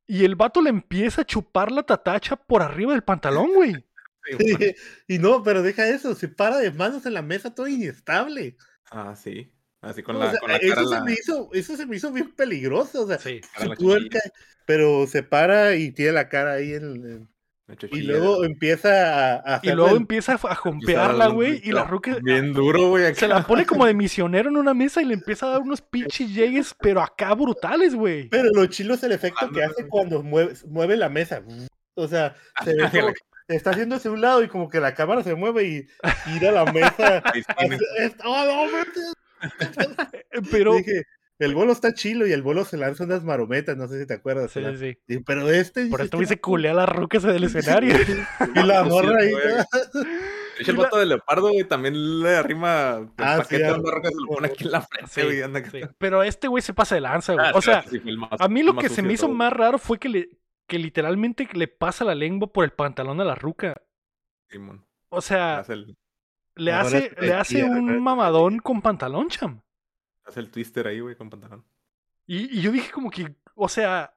y el vato le empieza a chupar la tatacha por arriba del pantalón, güey. y no, pero deja eso, se para de manos en la mesa todo inestable. Ah, sí. Así con la, eso, se me hizo, eso se me hizo bien peligroso. O sea, pero se para y tiene la cara ahí en, y luego empieza a, Y luego empieza a jompearla, güey. Y la ruca. Bien duro, güey. Se la pone como de misionero en una mesa y le empieza a dar unos pinches llegues, pero acá brutales, güey. Pero lo chilo es el efecto que hace cuando mueve, mueve la mesa. O sea, se ve como, está haciéndose un lado y como que la cámara se mueve y tira la mesa. pero. El bolo está chilo y el bolo se lanza unas marometas, no sé si te acuerdas. Sí, sí. pero este. Por esto se culea a las rucas del escenario. y la morra ahí. De el vato de leopardo, güey, también le arrima el ah, paquete de rocas se lo pone aquí en la frente, güey. Anda Pero este güey se pasa de lanza, güey. Ah, o sea, a mí lo que se me hizo más raro fue que, le, que literalmente le pasa la lengua por el pantalón a la ruca. Simón. O sea, le hace, le hace un mamadón con pantalón, cham. Hace el twister ahí, güey, con pantalón. Y, yo dije como que, o sea,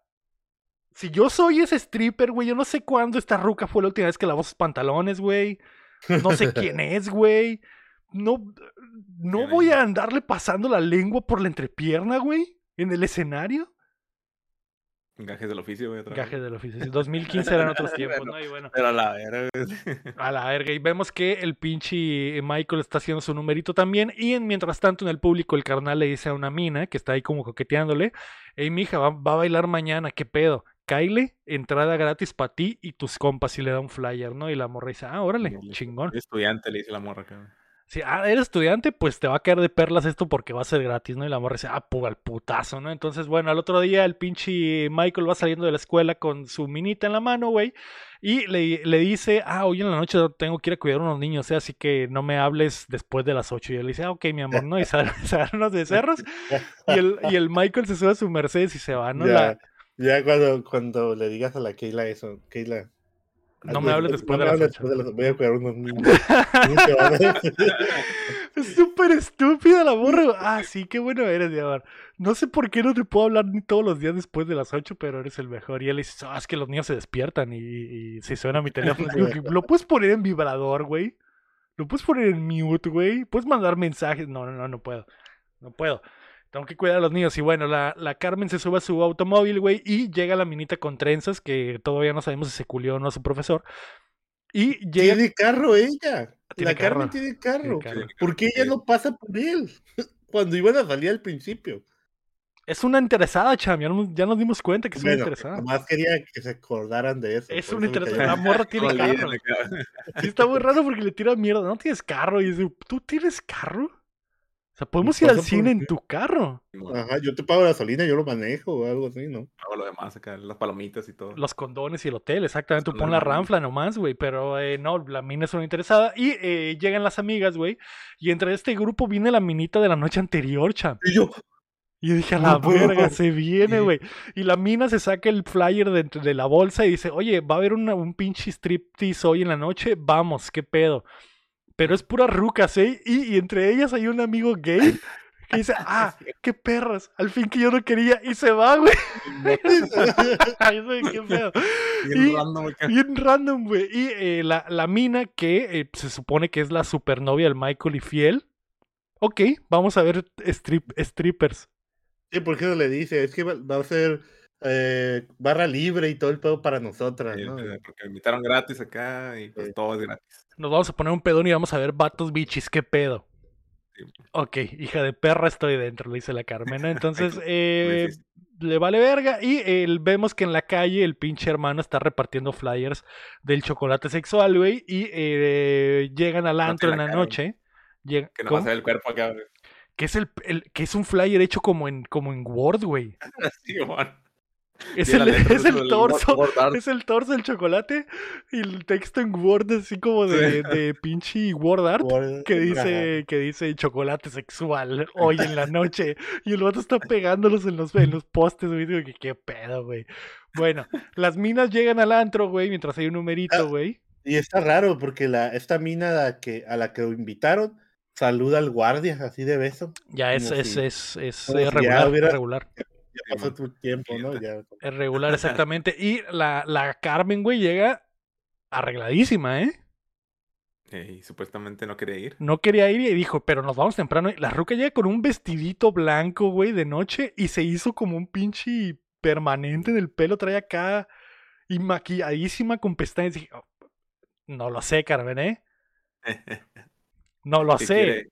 si yo soy ese stripper, güey, yo no sé cuándo esta ruca fue la última vez que lavó sus pantalones, güey. No sé quién es, güey. No, no voy a andarle pasando la lengua por la entrepierna, güey, en el escenario. Gajes del oficio, güey. Gajes del oficio. 2015 eran otros tiempos, ¿no? Y bueno. Pero a la verga. a la verga. Y vemos que el pinche Michael está haciendo su numerito también. Y mientras tanto, en el público, el carnal le dice a una mina que está ahí como coqueteándole: Hey, mija, va, va a bailar mañana, ¿qué pedo? Kyle, entrada gratis para ti y tus compas. Y le da un flyer, ¿no? Y la morra dice: Ah, órale, chingón. Estudiante, le dice la morra, cabrón. Si ah, eres estudiante, pues te va a caer de perlas esto porque va a ser gratis, ¿no? Y la morra dice, ah, pues al putazo, ¿no? Entonces, bueno, al otro día el pinche Michael va saliendo de la escuela con su minita en la mano, güey. Y le, le, dice, ah, hoy en la noche tengo que ir a cuidar a unos niños, ¿eh? así que no me hables después de las 8. Y él dice, ah, ok, mi amor, ¿no? Y salen unos de cerros. Y el, y el Michael se sube a su Mercedes y se va, ¿no? La, Ya cuando, cuando le digas a la Keila eso, Keila. No me hables después no de me las después de las- Voy a cuidar unos niños. Es súper estúpida la morra. güey. Ah, sí, qué bueno eres, mi amor. No sé por qué no te puedo hablar ni todos los días después de las 8, pero eres el mejor. Y él dice, ah, es que los niños se despiertan y, y si suena mi teléfono. Digo, lo puedes poner en vibrador, güey. Lo puedes poner en mute, güey. Puedes mandar mensajes. No, no, no, no puedo. No puedo. Tengo que cuidar a los niños. Y bueno, la, la Carmen se sube a su automóvil, güey, y llega la minita con trenzas, que todavía no sabemos si se culió o no a su profesor. Y llega. Tiene carro ella. Tiene la Carmen tiene carro. Tiene carro. ¿Por qué ella no pasa por él? Cuando iban a salir al principio. Es una interesada, cham. Ya, nos- ya nos dimos cuenta que es una interesada. nomás quería que se acordaran de eso. Es una interesada. La morra tiene carro. Sí, está muy raro porque le tira mierda. No tienes carro. Y dice, ¿tú tienes carro? O sea, podemos ir al cine en tu carro. Ajá, yo te pago gasolina, yo lo manejo o algo así, ¿no? Hago lo demás acá, las palomitas y todo. Los condones y el hotel, exactamente. Tú pon la ranfla nomás, güey. Pero eh, no, la mina es una interesada. Y eh, llegan las amigas, güey. Y entre este grupo viene la minita de la noche anterior, cham. Y yo, Y dije, a la verga, se viene, güey. Y la mina se saca el flyer de, de la bolsa y dice, oye, va a haber una- un pinche striptease hoy en la noche, vamos, qué pedo. Pero es pura rucas, ¿eh? Y, y entre ellas hay un amigo gay que dice, ah, qué perras, al fin que yo no quería, y se va, güey. Ay, güey, qué pedo. Bien y- random acá. Bien random, güey. Y eh, la, la mina que eh, se supone que es la supernovia del Michael y fiel. Ok, vamos a ver strip, strippers. sí, ¿por qué no le dice? Es que va, va a ser eh, barra libre y todo el pedo para nosotras, Sí, ¿no? Porque me invitaron gratis acá y pues Sí. todo es gratis. Nos vamos a poner un pedón y vamos a ver vatos bichis, qué pedo. Sí. Ok, hija de perra estoy dentro, le dice la Carmen. ¿no? Entonces, eh, le vale verga. Y eh, vemos que en la calle el pinche hermano está repartiendo flyers del chocolate sexual, güey. Y eh, llegan al No antro la en la noche. Llega- Que no ¿Cómo? va a el cuerpo acá. güey. Que es el, el- que es un flyer hecho como en, como en Word, güey. Sí, Juan. Es el, es el torso. Word. Es el torso del chocolate y el texto en Word así como de, de pinche Word art. Que dice, que dice chocolate sexual hoy en la noche. Y el vato está pegándolos en los, en los postes, güey. Digo que qué pedo, güey. Bueno, las minas llegan al antro, güey, mientras hay un Ah. numerito, güey. Y está raro porque la, esta mina a la que, a la que lo invitaron saluda al guardia así de beso. Ya es, es, si- es, es, si ya regular, hubiera- regular. Ya pasó tu tiempo, ¿no? Ya. Es regular, exactamente. Y la, la Carmen, güey, llega arregladísima, ¿eh? Y supuestamente no quería ir. No quería ir y dijo, pero nos vamos temprano. La ruca llega con un vestidito blanco, güey, de noche y se hizo como un pinche permanente en el pelo. Trae acá y maquilladísima con pestañas. Dije, "Oh, no lo sé, Carmen, ¿eh? No lo sé. Quiere,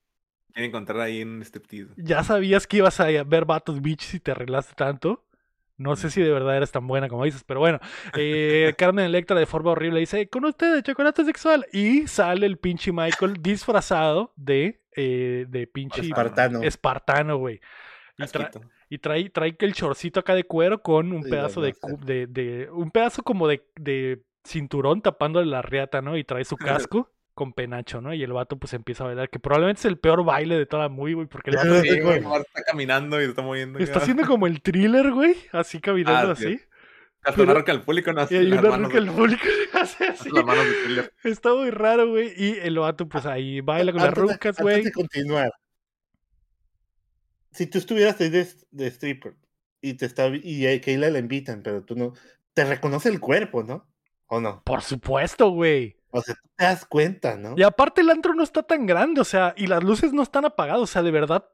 quiere encontrar ahí un striptease. Ya sabías que ibas a ver vatos bichos y te arreglaste tanto. No sé si de verdad eres tan buena como dices, pero bueno. Eh, Carmen Electra de forma horrible dice, con usted chocolate sexual. Y sale el pinche Michael disfrazado de, eh, de pinche Espartano. espartano, güey. Y, tra- y trae, trae que el chorcito acá de cuero con un Sí, pedazo de, de- Un pedazo como de, de cinturón tapándole la riata, ¿no? Y trae su casco con penacho, ¿no? Y el vato pues empieza a bailar, que probablemente es el peor baile de toda la movie, güey, porque el Ya vato Sí, güey, está caminando y se está moviendo. está haciendo como el thriller, güey, así caminando Ah, sí. así. Hasta una roca al público, ¿no? Y hay una de- el público que hace así. Las manos de thriller. Está muy raro, güey. Y el vato pues ahí baila con las Antes rucas, antes güey. de continuar. Si tú estuvieras ahí de, de stripper y te está y a Keila la invitan, pero tú no, te reconoce el cuerpo, ¿no? ¿O no? Por supuesto, güey. O sea, tú te das cuenta, ¿no? Y aparte el antro no está tan grande, o sea, y las luces no están apagadas, o sea, de verdad,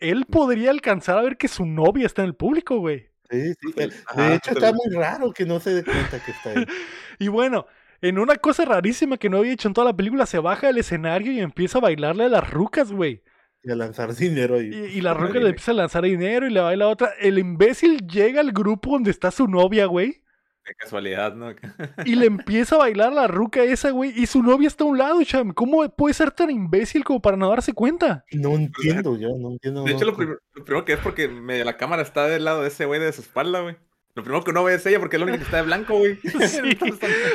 él podría alcanzar a ver que su novia está en el público, güey. Sí, sí. De Ajá, hecho, pero- está muy raro que no se dé cuenta que está ahí. Y bueno, en una cosa rarísima que no había hecho en toda la película, se baja del escenario y empieza a bailarle a las rucas, güey. Y a lanzar dinero. Y, Y, y la ruca le empieza a lanzar dinero y le baila a otra. El imbécil llega al grupo donde está su novia, güey. Casualidad, ¿no? Y le empieza a bailar a la ruca esa, güey. Y su novia está a un lado, cham. ¿Cómo puede ser tan imbécil como para no darse cuenta? no entiendo yo, no entiendo. De hecho, lo, no- prim- lo primero que es porque medio la cámara está del lado de ese güey de su espalda, güey. Lo primero que uno ve es ella porque es la única que está de blanco, güey. Sí.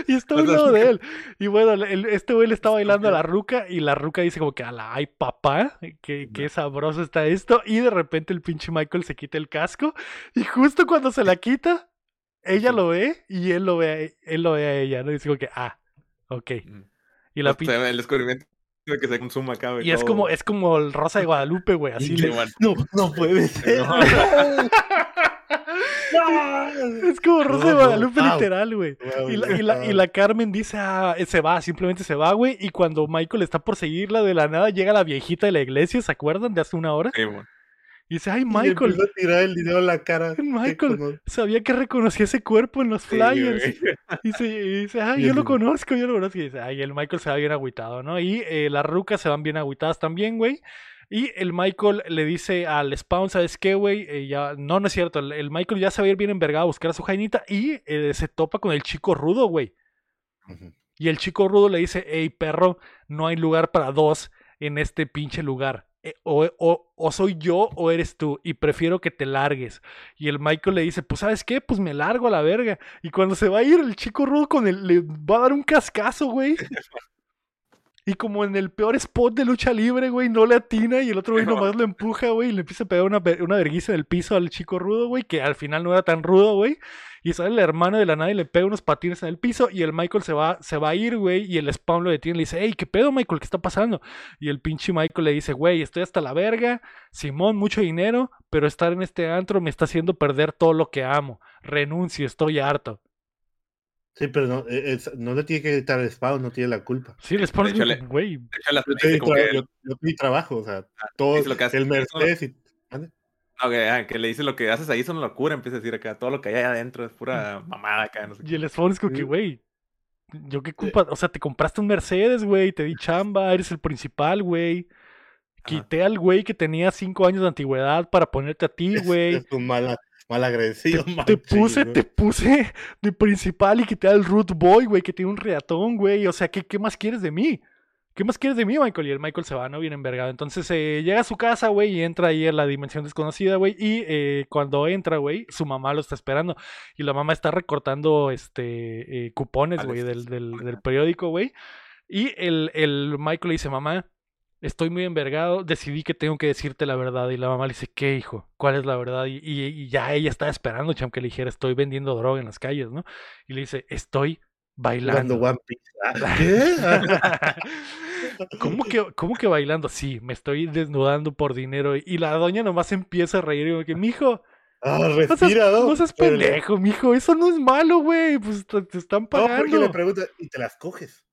Y está a un lado de él. Y bueno, el- este güey le está bailando a la ruca y la ruca dice como que, ala, ay papá, qué, qué sabroso está esto. Y de repente el pinche Michael se quita el casco y justo cuando se la quita, ella lo ve y él lo ve, a, él lo ve a ella, ¿no? Y dice como que, ah, ok. Y la Pues, el descubrimiento de que se consuma acá, güey. Y es como, es como el Rosa de Guadalupe, güey. Así le... No, no puede ser. Es como Rosa de Guadalupe literal, güey. y, la, y, la, y, la, Carmen dice, ah, se va, simplemente se va, güey. Y cuando Michael está por seguirla de la nada, llega la viejita de la iglesia, ¿se acuerdan? De hace una hora. Sí, güey. Y dice, ay, Michael. Y a tirar el dinero en la cara. Michael sabía que reconocía ese cuerpo en los flyers. Sí, y, se, y, dice, ay, yo lo conozco, yo lo conozco. Y dice, ay, el Michael se va bien agüitado, ¿no? Y eh, las rucas se van bien agüitadas también, güey. Y el Michael le dice al Spawn, ¿sabes qué, güey? Eh, ya, no, no es cierto. El, el, Michael ya se va a ir bien envergado a buscar a su jainita y eh, se topa con el chico rudo, güey. Uh -huh. Y el chico rudo le dice, hey, perro, no hay lugar para dos en este pinche lugar. Eh, o, o, o, soy yo o eres tú y prefiero que te largues. Y el Michael le dice, pues sabes qué, pues me largo a la verga. Y cuando se va a ir el chico rudo con él, le va a dar un cascazo, güey. Y como en el peor spot de lucha libre, güey, no le atina y el otro güey nomás lo empuja, güey, y le empieza a pegar una, una vergüenza en el piso al chico rudo, güey, que al final no era tan rudo, güey. Y sale el hermano de la nada y le pega unos patines en el piso y el Michael se va, se va a ir, güey, y el Spawn lo detiene y le dice, hey, ¿qué pedo, Michael? ¿Qué está pasando? Y el pinche Michael le dice, güey, estoy hasta la verga, Simón, mucho dinero, pero estar en este antro me está haciendo perder todo lo que amo. Renuncio, estoy harto. Sí, pero no, es, no le tiene que gritar el Spawn, no tiene la culpa. Sí, el Spawn es güey. Yo, yo, mi trabajo, o sea, todo lo que hace, el Mercedes y... Okay, ah, que le dice lo que haces ahí es una locura, empieza a decir acá, todo lo que hay adentro es pura mamada acá. No sé y el Spawn es como que, güey, yo qué culpa, o sea, te compraste un Mercedes, güey, te di chamba, eres el principal, güey. Quité al güey que tenía cinco años de antigüedad para ponerte a ti, güey. Es, es un mala, mal agradecido. Te, te puse, te puse de principal y quité al Root Boy, güey, que tiene un reatón, güey. O sea, ¿qué, ¿qué más quieres de mí? ¿Qué más quieres de mí, Michael? Y el Michael se va, ¿no? Bien envergado. Entonces eh, llega a su casa, güey, y entra ahí en la dimensión desconocida, güey. Y eh, cuando entra, güey, su mamá lo está esperando. Y la mamá está recortando este eh, cupones, güey, del, del, del, periódico, güey. Y el, el Michael le dice, mamá, estoy muy envergado, decidí que tengo que decirte la verdad. Y la mamá le dice, ¿qué, hijo? ¿Cuál es la verdad? Y, y, y ya ella está esperando, cham, que le dijera, estoy vendiendo droga en las calles, ¿no? Y le dice, estoy bailando. One Piece. ¿Qué? ¿Cómo que, ¿Cómo que bailando? Sí, me estoy desnudando por dinero. Y la doña nomás empieza a reír. Y como que, mijo. Ah, respira, no seas, no seas pendejo, mijo. Eso no es malo, güey. Pues te, te, están pagando. No, porque le pregunta, ¿y te las coges?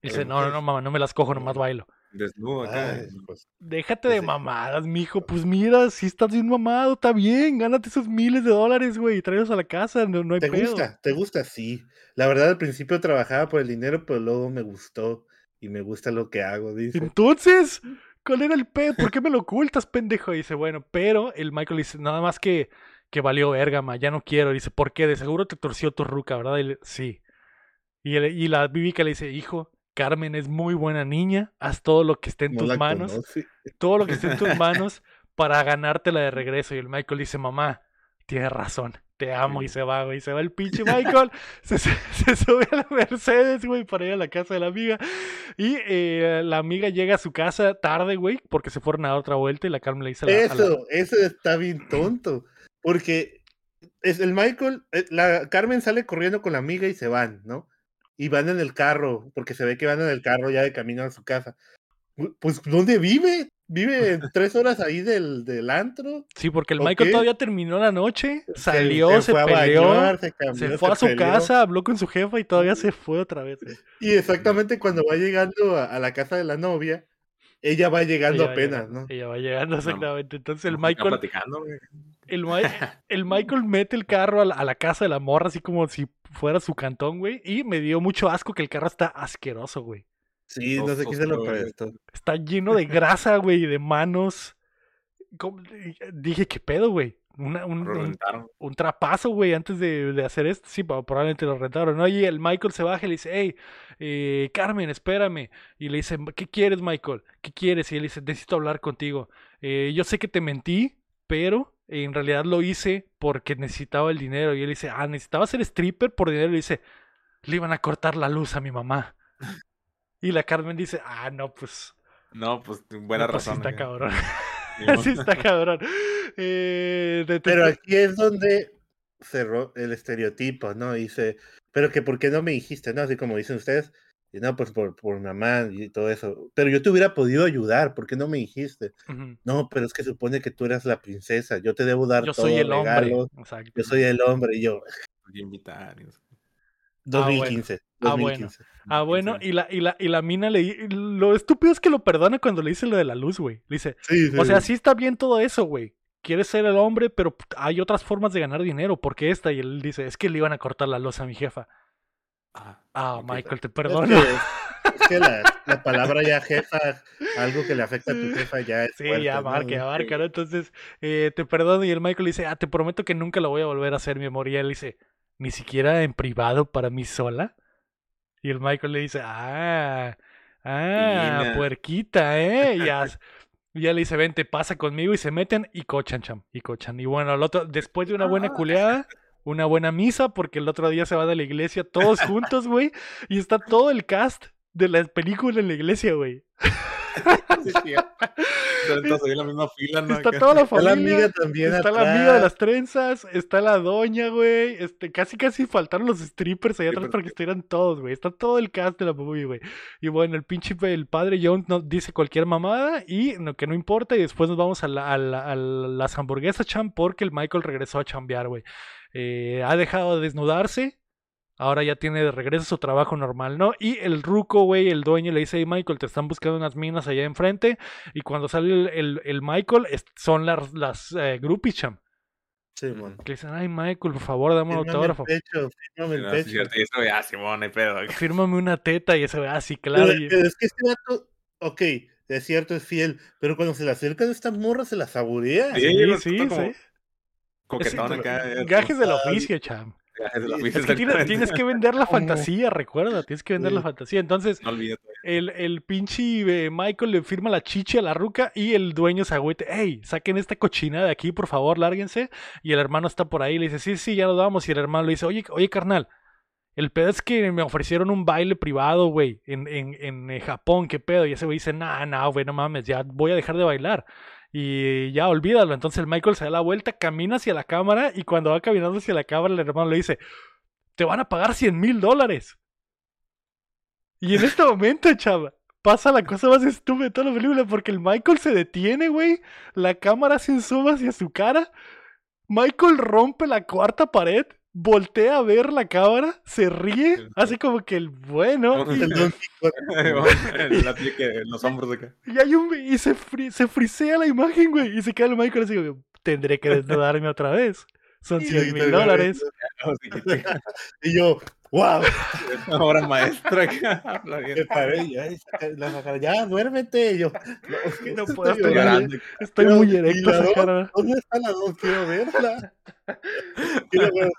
Dice, no, no, no, mamá, no me las cojo, nomás bailo. Desnudo acá. Ay, pues, Déjate de mamadas, mijo. Pues mira, si estás bien mamado, está bien. Gánate esos miles de dólares, güey, y tráelos a la casa. No, no hay ¿Te pedo. gusta? ¿Te gusta? Sí. La verdad, al principio trabajaba por el dinero, pero luego me gustó. Y me gusta lo que hago, dice. Entonces, ¿cuál era el pedo? ¿Por qué me lo ocultas, pendejo? Y dice, bueno, pero el Michael dice, nada más que, que valió verga, ma, ya no quiero. dice, ¿por qué? De seguro te torció tu ruca, ¿verdad? Y le, sí. Y, el, y la Vivica le dice, hijo, Carmen es muy buena niña, haz todo lo que esté en No tus manos, conoce. todo lo que esté en tus manos para ganártela de regreso. Y el Michael dice, mamá, tienes razón, te amo. Y se va, güey, se va el pinche Michael, se, sube a la Mercedes, güey, para ir a la casa de la amiga. Y eh, la amiga llega a su casa tarde, güey, porque se fueron a dar otra vuelta y la Carmen le dice a la, a la- Eso, eso está bien tonto. Porque es el Michael, eh, la Carmen sale corriendo con la amiga y se van, ¿no? Y van en el carro, porque se ve que van en el carro ya de camino a su casa. Pu- Pues, ¿dónde vive? Vive tres horas ahí del, del antro. Sí, porque el ¿O Michael qué? todavía terminó la noche, salió, se, fue a peleó, bañar, se, cambió, se fue a su peleó. casa, habló con su jefa y todavía se fue otra vez. güey. Y exactamente cuando va llegando a, a la casa de la novia, ella va llegando Ella va apenas, llegando, ¿no? Ella va llegando exactamente. Entonces el Michael, el, el Michael mete el carro a la, a la casa de la morra, así como si fuera su cantón, güey. Y me dio mucho asco que el carro está asqueroso, güey. Sí, no sé qué se lo prestó. Está lleno de grasa, güey, y de manos. ¿Cómo? Dije, ¿qué pedo, güey? Una- un, Lo un- rentaron. un trapazo, güey, antes de, de hacer esto. Sí, probablemente lo rentaron, ¿no? Y el Michael se baja y le dice, hey, eh, Carmen, espérame. Y le dice, ¿qué quieres, Michael? ¿Qué quieres? Y él dice, necesito hablar contigo. Eh, yo sé que te mentí, pero en realidad lo hice porque necesitaba el dinero. Y él dice, ah, necesitaba ser stripper por dinero. Y dice, le iban a cortar la luz a mi mamá. Y la Carmen dice, ah, no, pues. No, pues buena no, pues sí razón. está cabrón. Simón. sí está cabrón. Eh, de- de- Pero aquí es donde cerró el estereotipo, ¿no? Dice, pero que ¿por qué no me dijiste? ¿No? Así como dicen ustedes, y no, pues por, por mamá y todo eso. Pero yo te hubiera podido ayudar, ¿por qué no me dijiste? No, pero es que supone que tú eras la princesa, yo te debo dar yo todo, soy el regalos, hombre. yo soy el hombre, y yo, invitar. 2015. Ah, bueno. Ah, bueno, y la, y la, y la mina le lo estúpido es que lo perdona cuando le dice lo de la luz, güey. Le dice, o sea, sí está bien todo eso, güey. Quieres ser el hombre, pero hay otras formas de ganar dinero. porque esta? Y él dice, es que le iban a cortar la luz a mi jefa. Ah, ah Michael, te perdono. Es que, la, palabra ya jefa, algo que le afecta a tu jefa ya es. Sí, ya marca, ya marca, ¿no? Entonces, eh, te perdono. Y el Michael dice, ah, te prometo que nunca lo voy a volver a hacer, mi amor. Y él dice, ni siquiera en privado para mí sola. Y el Michael le dice, ah, ah, puerquita, ¿eh? Y ya, ya le dice, vente, pasa conmigo y se meten y cochan, cham, y cochan. Y bueno, al otro, después de una buena ah. culeada, una buena misa, porque el otro día se van a la iglesia todos juntos, güey, y está todo el cast de la película en la iglesia, güey. la misma fila, Está toda la familia. Está la amiga también. Está la amiga de las trenzas. Está la doña, güey. Este, casi casi faltaron los strippers allá atrás para que estuvieran todos, güey. Está todo el cast de la movie, güey. Y bueno, el pinche el padre John nos dice cualquier mamada y no, que no importa. Y después nos vamos a, las hamburguesas, cham, porque el Michael regresó a chambear, güey. Eh, ha dejado de desnudarse ahora ya tiene de regreso su trabajo normal, ¿no? Y el ruco, güey, el dueño le dice, hey Michael, te están buscando unas minas allá enfrente. Y cuando sale el, el, Michael, son las, las eh, groupies, cham. Sí. Que dicen, ay Michael, por favor, dame un autógrafo. El pecho, fírmame el pecho. ah, Simón, hay pedo. Fírmame una teta y eso, ah, sí, claro. Pero, es que este dato, ok, es cierto, es fiel, pero cuando se le acercan estas morras se las saborea. Sí, sí, sí. Coquetón acá. Gajes del oficio, cham. Es que tienes, que vender la fantasía, recuerda, tienes que vender la fantasía. Entonces, el, el pinche eh, Michael le firma la chicha a la ruca y el dueño se agüete, hey, saquen esta cochina de aquí, por favor, lárguense. Y el hermano está por ahí y le dice, sí, sí, ya nos vamos. Y el hermano le dice, oye, oye, carnal, el pedo es que me ofrecieron un baile privado, güey, en, en, en, eh, Japón, ¿qué pedo? Y ese güey dice, nah, nah, güey, no mames, ya voy a dejar de bailar y ya olvídalo. Entonces el Michael se da la vuelta, camina hacia la cámara y cuando va caminando hacia la cámara el hermano le dice, te van a pagar 100 mil dólares. Y en este momento, chava, pasa la cosa más estúpida de toda la película porque el Michael se detiene, güey, la cámara se suma hacia su cara, Michael rompe la cuarta pared voltea a ver la cámara, se ríe, hace como que el bueno. Y, los hombros acá. Y, hay un, y se, se frisea la imagen, güey. Y se queda el Michael así, tendré que desnudarme otra vez. Son 100 mil dólares. y yo, wow. Ahora maestra. ya, duérmete. yo, no, puedo, estoy, muy, estoy muy erecto. ¿Dónde está la dos? Quiero verla. Quiero ver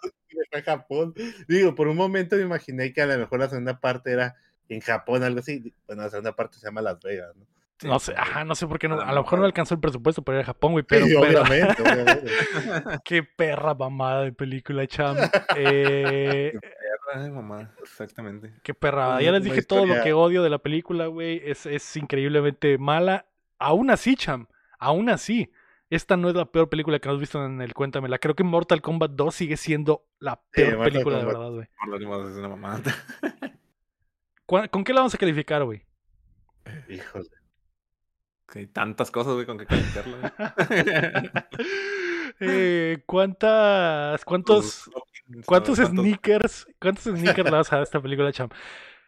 fue Japón. Digo, por un momento me imaginé que a lo mejor la segunda parte era en Japón, algo así. Bueno, la segunda parte se llama Las Vegas, ¿no? No sé, ajá, no sé por qué no. A lo mejor no alcanzó el presupuesto para ir a Japón, güey, pero. obviamente, qué perra mamada de película, cham. Eh, qué perra de mamá, exactamente. Qué perra. Ya les dije todo lo que odio de la película, güey. Es, es increíblemente mala. Aún así, cham. Aún así esta no es la peor película que hemos visto en el Cuéntamela. Creo que Mortal Kombat 2 sigue siendo la peor película de verdad, güey. es una mamada. ¿Con qué la vamos a calificar, güey? Híjole. Hay tantas cosas, güey, con que calificarla. eh, ¿Cuántas, cuántos, cuántos sneakers, cuántos sneakers le vas a dar a esta película, Cham?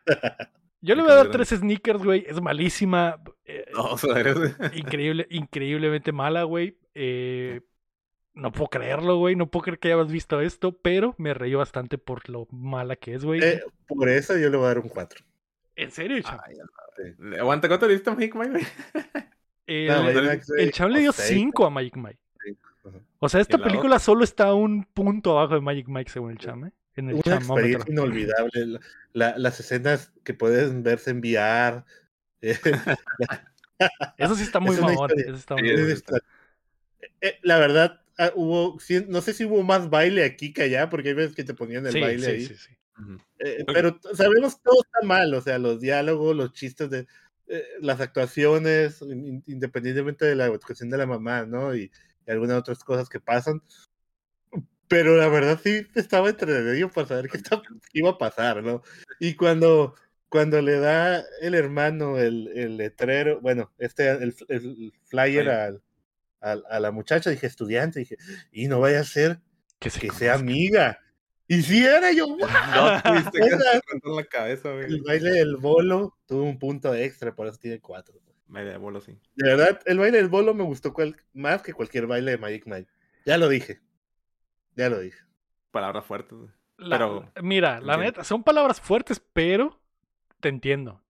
Yo le voy a dar tres sneakers, güey. Es malísima. Eh, no, increíble, increíblemente mala, güey. Eh, no puedo creerlo, güey. No puedo creer que hayas visto esto, pero me reí bastante por lo mala que es, güey. Eh, por eso yo le voy a dar un 4. ¿En serio, chaval? Aguanta, ¿cuánto le diste a Mike Mike, El, el, chaval le dio 5 a Mike Mike. O sea, esta película solo está un punto abajo de Magic Mike, según el chame. ¿Eh? En el Una experiencia inolvidable. las escenas que pueden verse en VR. Eh, eso sí está muy mamón. la verdad, ah, hubo, no sé si hubo más baile aquí que allá, porque hay veces que te ponían el baile ahí. Sí, sí. Eh, pero sabemos que todo está mal, o sea, los diálogos, los chistes de las actuaciones, independientemente de la actuación de la mamá, ¿no? Y, y algunas otras cosas que pasan. Pero la verdad sí estaba entretenido para saber qué estaba- qué iba a pasar, ¿no? Y cuando, cuando le da el hermano el, el letrero, bueno, este, el, el flyer al, al- a la muchacha, dije, estudiante, dije, y no vaya a ser Que, se que sea amiga. Y si era yo, No, tuviste que la cabeza, el baile del bolo tuvo un punto extra, por eso tiene cuatro. Media de bolo, sí. De verdad, el baile del bolo me gustó cual- más que cualquier baile de Magic Mike. Ya lo dije. Ya lo dije. Palabras fuertes. La- Pero- mira, la entiendo. neta, son palabras fuertes, pero te entiendo.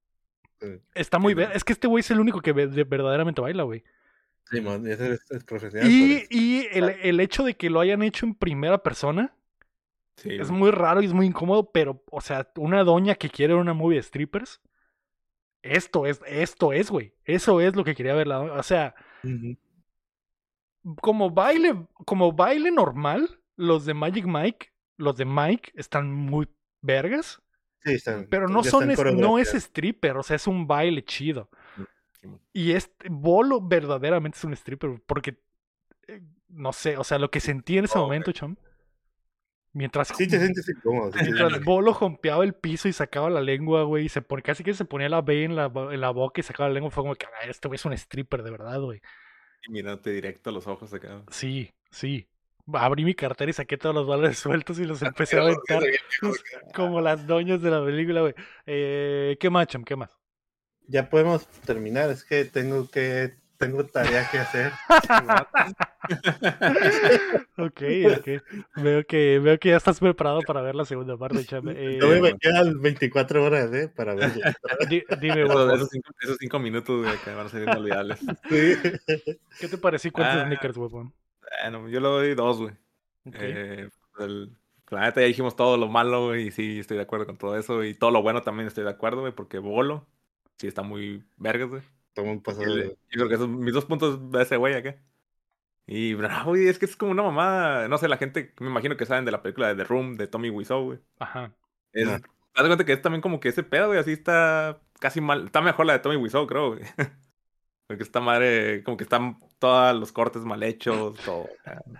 Sí. Está muy Sí, bien. Es que este güey es el único que ve- de- verdaderamente baila, güey. Ese es, es profesional. Y, eso. y el, el hecho de que lo hayan hecho en primera persona Sí, es muy raro y es muy incómodo, pero, o sea, una doña que quiere una movie de strippers, esto es, esto es, güey. Eso es lo que quería ver la doña. O sea, como baile, como baile normal, los de Magic Mike, los de Mike están muy vergas, Sí, están- pero no son, están es- no es stripper, o sea, es un baile chido. Simón. Y este Bolo verdaderamente es un stripper, porque eh, no sé, o sea, lo que sentí en ese Oh, momento, chom. Mientras, Sí te sientes incómodo. mientras Bolo jompeaba el piso y sacaba la lengua, güey, y se casi que se ponía la B en la, en la boca y sacaba la lengua, fue como que, "Ah, este güey es un stripper de verdad, güey. Y mirándote directo a los ojos acá. Sí, sí. Abrí mi cartera y saqué todos los dólares sueltos y los empecé a aventar como las doñas de la película, güey. Eh, ¿Qué más, chom? ¿Qué más? Ya podemos terminar. Es que tengo que tengo tarea que hacer. ok, ok. Veo que, veo que ya estás preparado para ver la segunda parte, cham. Eh, Todavía me quedan 24 horas ¿eh? para verlo. di- dime, Esos, cinco, esos cinco minutos güey, que van a ser inolvidables. Sí. ¿qué te pareció cuántos Ah. sneakers, huevón? Bueno, yo le doy dos, güey. Ok. Eh, el, la neta ya dijimos todo lo malo, güey, y sí, estoy de acuerdo con todo eso. Y todo lo bueno también estoy de acuerdo, güey, porque Bolo sí está muy vergas, güey. Toma un paso de... Yo creo que esos mis dos puntos de ese güey acá. Y, no, güey, es que es como una mamada. No sé, la gente, me imagino que saben de la película de The Room de Tommy Wiseau, güey. Ajá. Es, Ah. haz de cuenta que es también como que ese pedo, güey, así está casi mal. Está mejor la de Tommy Wiseau, creo, güey. Porque esta madre, como que están todos los cortes mal hechos, todo.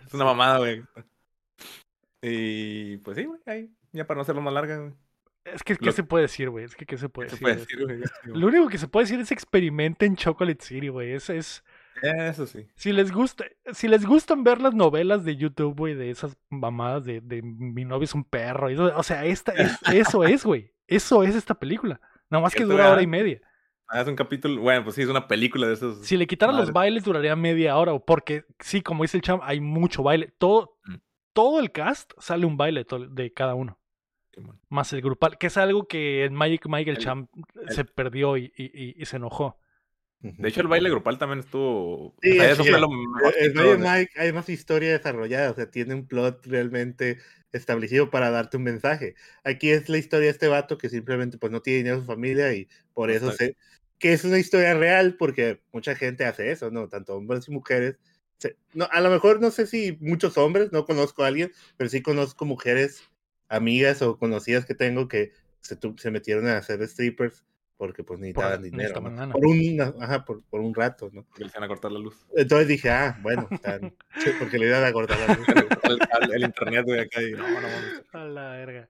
Es una mamada, güey. Y pues sí, güey, ahí, ya para no hacerlo más larga, güey. Es que, ¿qué Lo- se puede decir, güey? Es que, ¿qué se puede ¿Qué se decir? puede güey? decir, güey? Lo único que se puede decir es experimenten Chocolate City, güey. Es, es, Eso sí. si les gusta, si les gustan ver las novelas de YouTube, güey, de esas mamadas de, de mi novio es un perro, eso- o sea, esta es, eso es, güey. Eso es esta película. Nada más que dura hora y media. Ah, es un capítulo, bueno, pues sí, es una película de esos. Si le quitaran los bailes, duraría media hora. Porque, sí, como dice el champ, hay mucho baile. Todo, Mm. todo el cast sale un baile de cada uno. Más el grupal, que es algo que en Magic Mike el, El- champ se perdió y, y- y- y se enojó. De hecho, el baile grupal también estuvo. Sí, o sea, eso sí, fue el- lo mejor. El Baile Mike hay más historia desarrollada, o sea, tiene un plot realmente establecido para darte un mensaje. Aquí es la historia de este vato que simplemente pues no tiene dinero en su familia y por eso se... que es una historia real porque mucha gente hace eso, ¿no? Tanto hombres y mujeres. Se- no, a lo mejor no sé si muchos hombres, no conozco a alguien, pero sí conozco mujeres, amigas o conocidas que tengo que se, tu- se metieron a hacer strippers porque pues necesitaban dinero. necesitaban ¿no? Por, un, ajá, por, por un rato, ¿no? Que les iban a cortar la luz. Entonces dije, ah, bueno, están- sí, porque le iban a cortar la luz. el, el- el internet, güey, acá. Y, no, no, mames. A la verga.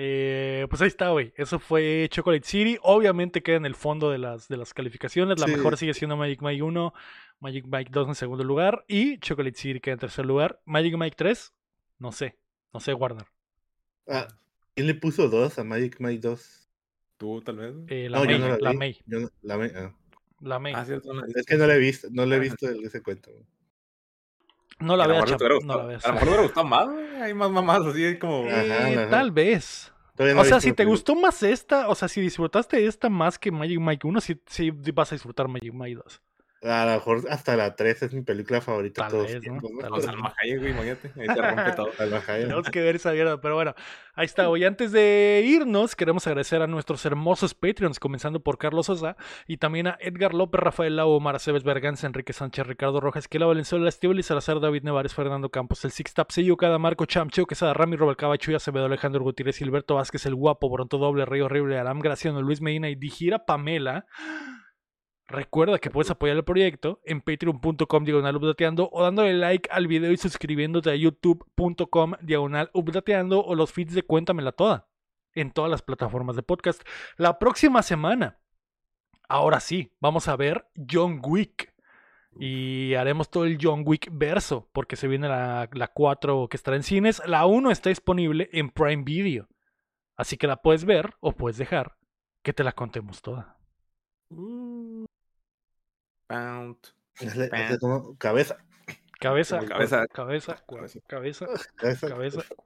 Eh, pues ahí está, güey. Eso fue Chocolate City. Obviamente queda en el fondo de las, de las calificaciones. La Sí. mejor sigue siendo Magic Mike 1, Magic Mike 2 en segundo lugar y Chocolate City queda en tercer lugar. Magic Mike 3, no sé. No sé, Warner. Ah, ¿Quién le puso dos a Magic Mike 2? Tú, tal vez. Eh, la No, yo May, no la la. May, Yo no- la May, ah. la May. Ah, cierto. No, Es que no la he visto, no le he Ah. visto el- ese cuento. No la a lo veas, mejor te chavo, hubiera no la veas. A lo mejor me hubiera gustado más, güey. Hay más mamás así como. Eh, ajá. tal vez. No O sea, si te gustó más esta, o sea, si disfrutaste esta más que Magic Mike 1, sí, sí vas a disfrutar Magic Mike 2. A lo mejor hasta la 3 es mi película favorita de todos vez, los Hayek, güey, imagínate. Ahí rompe todo. Hayek. Tenemos que ver esa mierda, pero bueno, ahí está. Y antes de irnos, queremos agradecer a nuestros hermosos Patreons, comenzando por Carlos Sosa y también a Edgar López, Rafael Lau, Omar Aceves, Berganza, Enrique Sánchez, Ricardo Rojas, Kela Valenzuela, Estíbal y Salazar, David Nevares, Fernando Campos, el Six Tap, Cada, Marco Chamcheo, Quesada, Rami, Robalcaba, Chuy, Acevedo, Alejandro Gutiérrez, Gilberto Vázquez, El Guapo, Bronto Doble, Rey Horrible, Aram Graciano, Luis Medina y Dijira Pamela. Recuerda que puedes apoyar el proyecto en patreon.com diagonal updateando o dándole like al video y suscribiéndote a youtube.com diagonal updateando o los feeds de Cuéntamela Toda en todas las plataformas de podcast. La próxima semana, ahora sí, vamos a ver John Wick. Y haremos todo el John Wick verso, porque se viene la, la 4 que estará en cines. La 1 está disponible en Prime Video. Así que la puedes ver o puedes dejar que te la contemos toda. Mm. Pound. Hazle- hazle como cabeza. Cabeza, Cabeza. cabeza, cabeza, cabeza, Cabeza. cabeza, cuerpo.